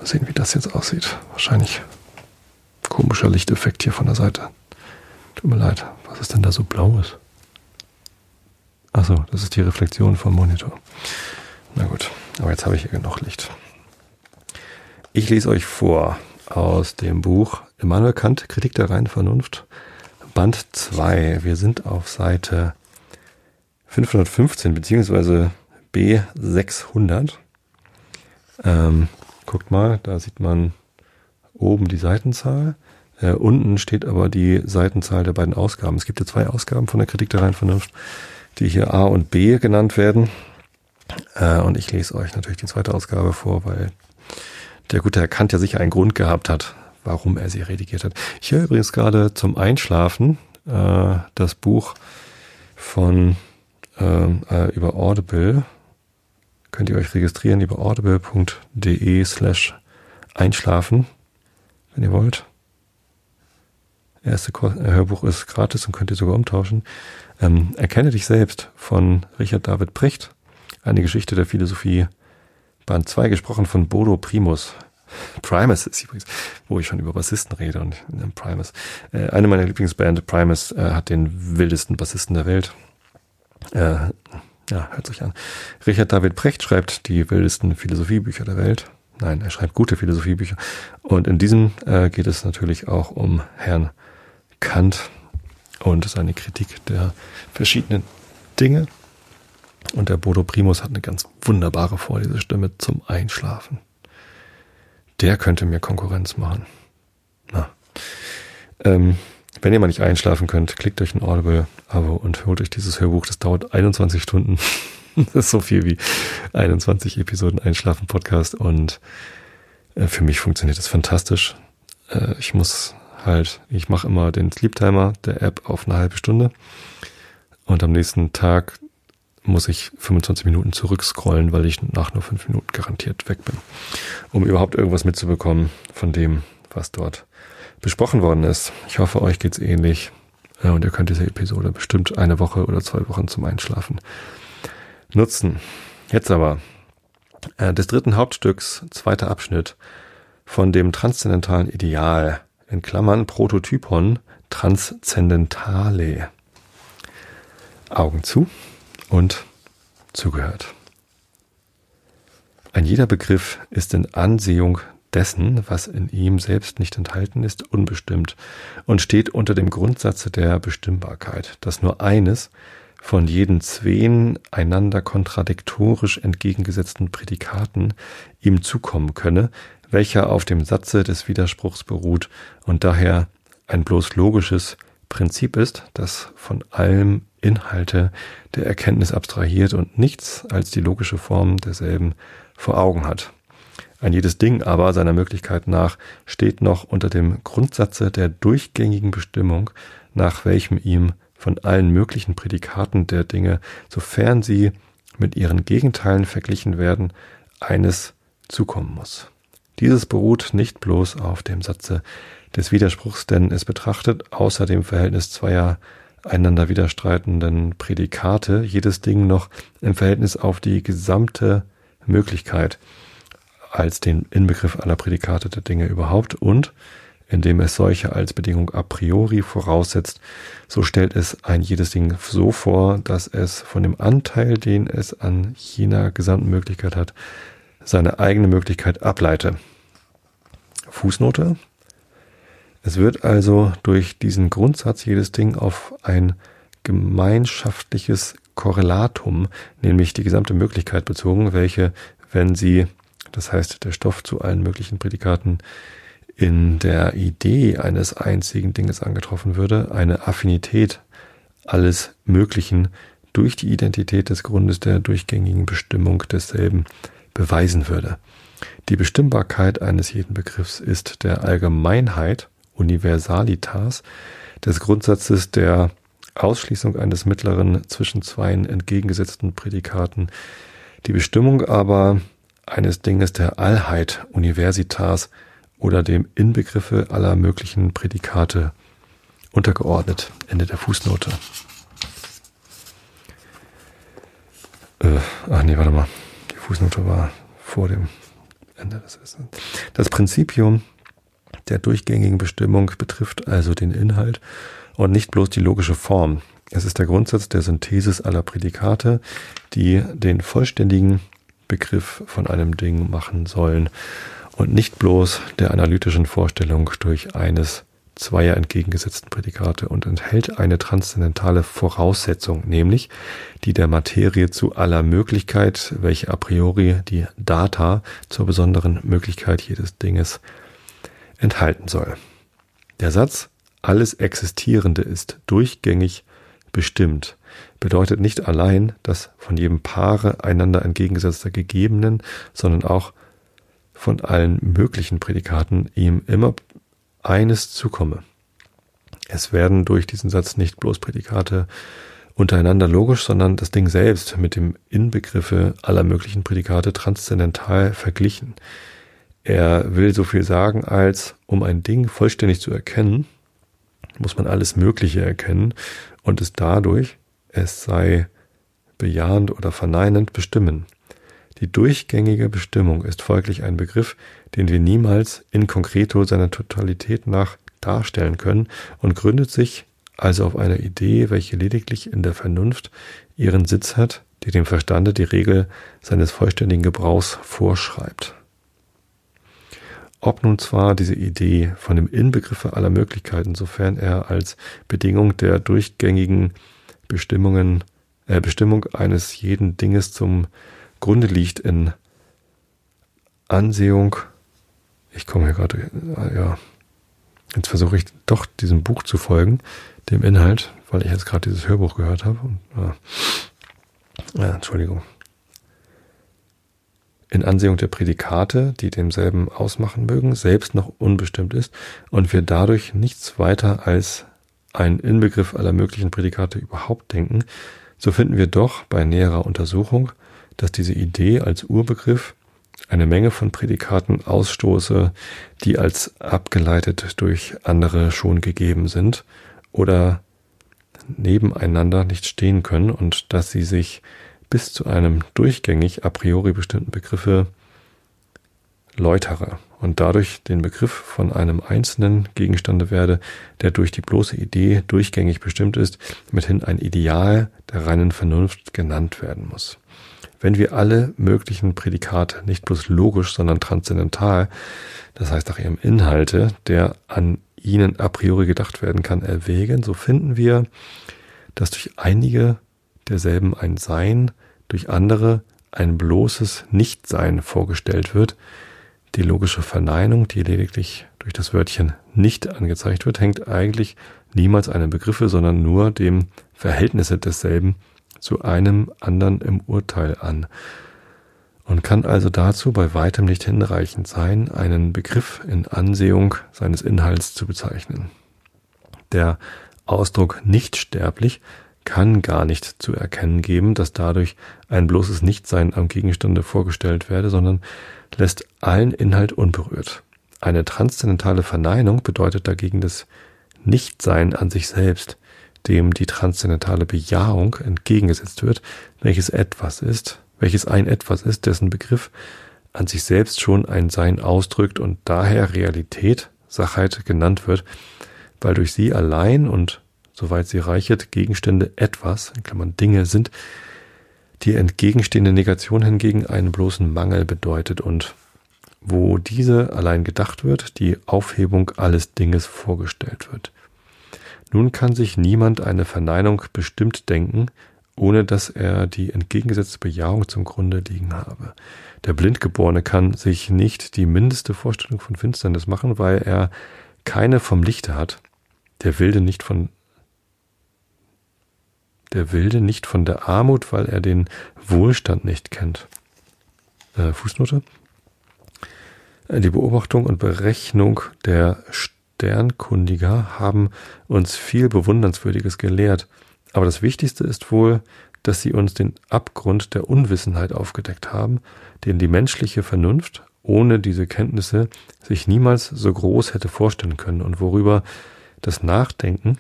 sehen, wie das jetzt aussieht. Wahrscheinlich komischer Lichteffekt hier von der Seite. Tut mir leid. Was ist denn da so blaues? Achso, das ist die Reflexion vom Monitor. Na gut, aber jetzt habe ich hier genug Licht. Ich lese euch vor aus dem Buch Immanuel Kant, Kritik der reinen Vernunft, Band 2. Wir sind auf Seite 515 beziehungsweise B600. Ähm, guckt mal, da sieht man oben die Seitenzahl. Äh, unten steht aber die Seitenzahl der beiden Ausgaben. Es gibt ja zwei Ausgaben von der Kritik der reinen Vernunft, die hier A und B genannt werden. Äh, und ich lese euch natürlich die zweite Ausgabe vor, weil der gute Herr Kant ja sicher einen Grund gehabt hat, warum er sie redigiert hat. Ich höre übrigens gerade zum Einschlafen äh, das Buch von ähm, äh, über Audible. Könnt ihr euch registrieren über audible.de slash einschlafen, wenn ihr wollt. Erste äh, Hörbuch ist gratis und könnt ihr sogar umtauschen. Ähm, Erkenne dich selbst von Richard David Brecht. Eine Geschichte der Philosophie. Band 2 gesprochen von Bodo Primus. Primus ist übrigens, wo ich schon über Bassisten rede und äh, Primus. Äh, eine meiner Lieblingsband, Primus, äh, hat den wildesten Bassisten der Welt. Äh, ja, hört sich an. Richard David Brecht schreibt die wildesten Philosophiebücher der Welt. Nein, er schreibt gute Philosophiebücher. Und in diesem äh, geht es natürlich auch um Herrn Kant und seine Kritik der verschiedenen Dinge. Und der Bodo Primus hat eine ganz wunderbare Vorlesestimme zum Einschlafen. Der könnte mir Konkurrenz machen. Na. Ähm, wenn ihr mal nicht einschlafen könnt, klickt euch ein Audible-Abo und holt euch dieses Hörbuch. Das dauert 21 Stunden. Das ist so viel wie 21 Episoden Einschlafen-Podcast und äh, für mich funktioniert das fantastisch. Äh, ich muss halt, ich mache immer den Sleep Timer der App auf eine halbe Stunde und am nächsten Tag muss ich 25 Minuten zurückscrollen, weil ich nach nur 5 Minuten garantiert weg bin, um überhaupt irgendwas mitzubekommen von dem, was dort besprochen worden ist. Ich hoffe, euch geht's ähnlich und ihr könnt diese Episode bestimmt eine Woche oder zwei Wochen zum Einschlafen nutzen. Jetzt aber äh, des dritten Hauptstücks, zweiter Abschnitt von dem transzendentalen Ideal in Klammern Prototypon transzendentale. Augen zu und zugehört. Ein jeder Begriff ist in Ansehung dessen, was in ihm selbst nicht enthalten ist, unbestimmt und steht unter dem Grundsatze der Bestimmbarkeit, dass nur eines von jeden zween einander kontradiktorisch entgegengesetzten Prädikaten ihm zukommen könne, welcher auf dem Satze des Widerspruchs beruht und daher ein bloß logisches Prinzip ist, das von allem Inhalte der Erkenntnis abstrahiert und nichts als die logische Form derselben vor Augen hat. Ein jedes Ding aber seiner Möglichkeit nach steht noch unter dem Grundsatze der durchgängigen Bestimmung, nach welchem ihm von allen möglichen Prädikaten der Dinge, sofern sie mit ihren Gegenteilen verglichen werden, eines zukommen muss. Dieses beruht nicht bloß auf dem Satze des Widerspruchs, denn es betrachtet außer dem Verhältnis zweier einander widerstreitenden Prädikate jedes Ding noch im Verhältnis auf die gesamte Möglichkeit als den Inbegriff aller Prädikate der Dinge überhaupt und indem es solche als Bedingung a priori voraussetzt, so stellt es ein jedes Ding so vor, dass es von dem Anteil, den es an jener gesamten Möglichkeit hat, seine eigene Möglichkeit ableite. Fußnote. Es wird also durch diesen Grundsatz jedes Ding auf ein gemeinschaftliches Korrelatum, nämlich die gesamte Möglichkeit bezogen, welche, wenn sie, das heißt der Stoff zu allen möglichen Prädikaten, in der Idee eines einzigen Dinges angetroffen würde, eine Affinität alles Möglichen durch die Identität des Grundes der durchgängigen Bestimmung desselben beweisen würde. Die Bestimmbarkeit eines jeden Begriffs ist der Allgemeinheit Universalitas des Grundsatzes der Ausschließung eines mittleren zwischen zwei entgegengesetzten Prädikaten, die Bestimmung aber eines Dinges der Allheit Universitas oder dem Inbegriffe aller möglichen Prädikate untergeordnet. Ende der Fußnote. Äh, ach nee, warte mal. Die Fußnote war vor dem Ende des Wissens. Das Prinzipium der durchgängigen Bestimmung betrifft also den Inhalt und nicht bloß die logische Form. Es ist der Grundsatz der Synthesis aller Prädikate, die den vollständigen Begriff von einem Ding machen sollen und nicht bloß der analytischen Vorstellung durch eines zweier entgegengesetzten Prädikate und enthält eine transzendentale Voraussetzung, nämlich die der Materie zu aller Möglichkeit, welche a priori die Data zur besonderen Möglichkeit jedes Dinges enthalten soll. Der Satz alles Existierende ist durchgängig bestimmt bedeutet nicht allein das von jedem Paare einander entgegengesetzter Gegebenen, sondern auch von allen möglichen Prädikaten ihm immer eines zukomme. Es werden durch diesen Satz nicht bloß Prädikate untereinander logisch, sondern das Ding selbst mit dem Inbegriffe aller möglichen Prädikate transzendental verglichen. Er will so viel sagen, als um ein Ding vollständig zu erkennen, muss man alles Mögliche erkennen und es dadurch, es sei bejahend oder verneinend, bestimmen. Die durchgängige Bestimmung ist folglich ein Begriff, den wir niemals in concreto seiner Totalität nach darstellen können und gründet sich also auf einer Idee, welche lediglich in der Vernunft ihren Sitz hat, die dem Verstande die Regel seines vollständigen Gebrauchs vorschreibt. Ob nun zwar diese Idee von dem Inbegriffe aller Möglichkeiten, sofern er als Bedingung der durchgängigen Bestimmungen, äh, Bestimmung eines jeden Dinges zum Grunde liegt in Ansehung. Ich komme hier gerade, äh, ja, jetzt versuche ich doch diesem Buch zu folgen, dem Inhalt, weil ich jetzt gerade dieses Hörbuch gehört habe. Und, äh, ja, Entschuldigung in Ansehung der Prädikate, die demselben ausmachen mögen, selbst noch unbestimmt ist und wir dadurch nichts weiter als einen Inbegriff aller möglichen Prädikate überhaupt denken, so finden wir doch bei näherer Untersuchung, dass diese Idee als Urbegriff eine Menge von Prädikaten ausstoße, die als abgeleitet durch andere schon gegeben sind oder nebeneinander nicht stehen können und dass sie sich bis zu einem durchgängig a priori bestimmten Begriffe läutere und dadurch den Begriff von einem einzelnen Gegenstande werde, der durch die bloße Idee durchgängig bestimmt ist, mithin ein Ideal der reinen Vernunft genannt werden muss. Wenn wir alle möglichen Prädikate nicht bloß logisch, sondern transzendental, das heißt nach ihrem Inhalte, der an ihnen a priori gedacht werden kann, erwägen, so finden wir, dass durch einige derselben ein Sein, durch andere ein bloßes Nichtsein vorgestellt wird. Die logische Verneinung, die lediglich durch das Wörtchen nicht angezeigt wird, hängt eigentlich niemals einem Begriffe, sondern nur dem Verhältnisse desselben zu einem anderen im Urteil an und kann also dazu bei weitem nicht hinreichend sein, einen Begriff in Ansehung seines Inhalts zu bezeichnen. Der Ausdruck nicht sterblich kann gar nicht zu erkennen geben, dass dadurch ein bloßes Nichtsein am Gegenstande vorgestellt werde, sondern lässt allen Inhalt unberührt. Eine transzendentale Verneinung bedeutet dagegen das Nichtsein an sich selbst, dem die transzendentale Bejahung entgegengesetzt wird, welches etwas ist, welches ein etwas ist, dessen Begriff an sich selbst schon ein Sein ausdrückt und daher Realität, Sachheit genannt wird, weil durch sie allein und soweit sie reichet, Gegenstände etwas, in Klammern Dinge sind, die entgegenstehende Negation hingegen einen bloßen Mangel bedeutet und wo diese allein gedacht wird, die Aufhebung alles Dinges vorgestellt wird. Nun kann sich niemand eine Verneinung bestimmt denken, ohne dass er die entgegengesetzte Bejahung zum Grunde liegen habe. Der Blindgeborene kann sich nicht die mindeste Vorstellung von Finsternis machen, weil er keine vom Lichte hat, der Wilde nicht von der Wilde nicht von der Armut, weil er den Wohlstand nicht kennt. Äh, Fußnote. Die Beobachtung und Berechnung der Sternkundiger haben uns viel Bewundernswürdiges gelehrt. Aber das Wichtigste ist wohl, dass sie uns den Abgrund der Unwissenheit aufgedeckt haben, den die menschliche Vernunft ohne diese Kenntnisse sich niemals so groß hätte vorstellen können und worüber das Nachdenken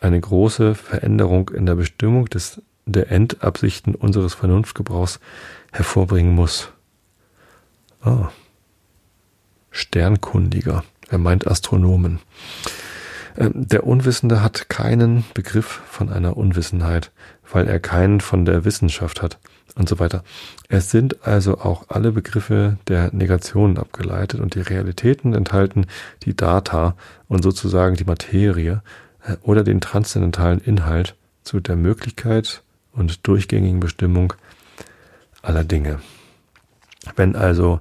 eine große Veränderung in der Bestimmung des, der Endabsichten unseres Vernunftgebrauchs hervorbringen muss. Ah. Sternkundiger. Er meint Astronomen. Ähm, der Unwissende hat keinen Begriff von einer Unwissenheit, weil er keinen von der Wissenschaft hat und so weiter. Es sind also auch alle Begriffe der Negationen abgeleitet und die Realitäten enthalten die Data und sozusagen die Materie äh, oder den transzendentalen Inhalt zu der Möglichkeit und durchgängigen Bestimmung aller Dinge. Wenn also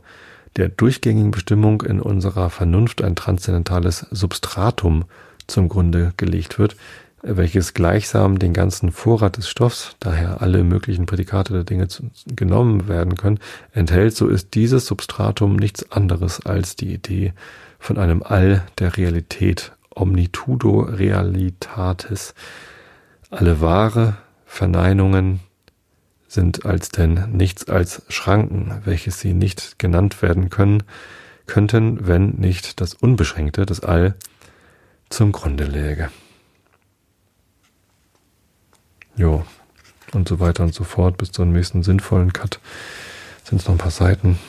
der durchgängigen Bestimmung in unserer Vernunft ein transzendentales Substratum zum Grunde gelegt wird, welches gleichsam den ganzen Vorrat des Stoffs, daher alle möglichen Prädikate der Dinge zu, genommen werden können, enthält, so ist dieses Substratum nichts anderes als die Idee von einem All der Realität, omnitudo realitatis. Alle wahre Verneinungen sind als denn nichts als Schranken, welches sie nicht genannt werden können, könnten, wenn nicht das Unbeschränkte, das All, zum Grunde läge. Jo, und so weiter und so fort bis zum nächsten sinnvollen Cut sind es noch ein paar Seiten.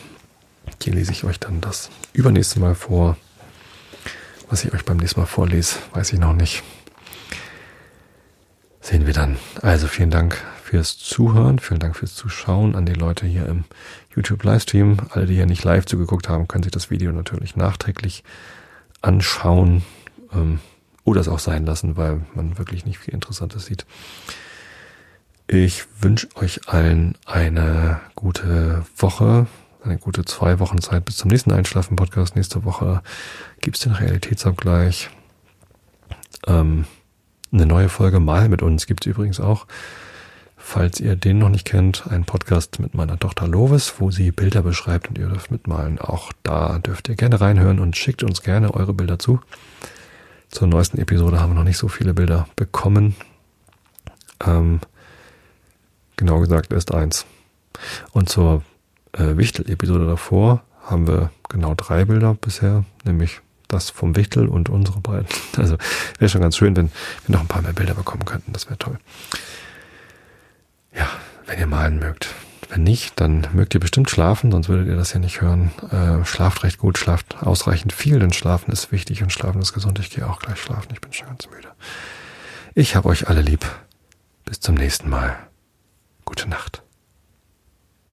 Hier lese ich euch dann das übernächste Mal vor. Was ich euch beim nächsten Mal vorlese, weiß ich noch nicht. Sehen wir dann. Also vielen Dank fürs Zuhören, vielen Dank fürs Zuschauen an die Leute hier im YouTube Livestream. Alle, die hier nicht live zugeguckt haben, können sich das Video natürlich nachträglich anschauen ähm, oder es auch sein lassen, weil man wirklich nicht viel Interessantes sieht. Ich wünsche euch allen eine gute Woche, eine gute zwei Wochen Zeit bis zum nächsten Einschlafen-Podcast. Nächste Woche gibt's den Realitätsabgleich. Ähm, eine neue Folge Mal mit uns gibt's übrigens auch. Falls ihr den noch nicht kennt, ein Podcast mit meiner Tochter Lovis, wo sie Bilder beschreibt und ihr dürft mitmalen. Auch da dürft ihr gerne reinhören und schickt uns gerne eure Bilder zu. Zur neuesten Episode haben wir noch nicht so viele Bilder bekommen. Ähm, Genau gesagt erst eins. Und zur äh, Wichtel-Episode davor haben wir genau drei Bilder bisher, nämlich das vom Wichtel und unsere beiden. Also wäre schon ganz schön, wenn wir noch ein paar mehr Bilder bekommen könnten. Das wäre toll. Ja, wenn ihr malen mögt. Wenn nicht, dann mögt ihr bestimmt schlafen, sonst würdet ihr das ja nicht hören. Äh, schlaft recht gut, schlaft ausreichend viel, denn Schlafen ist wichtig und Schlafen ist gesund. Ich gehe auch gleich schlafen, ich bin schon ganz müde. Ich habe euch alle lieb. Bis zum nächsten Mal. Gute Nacht.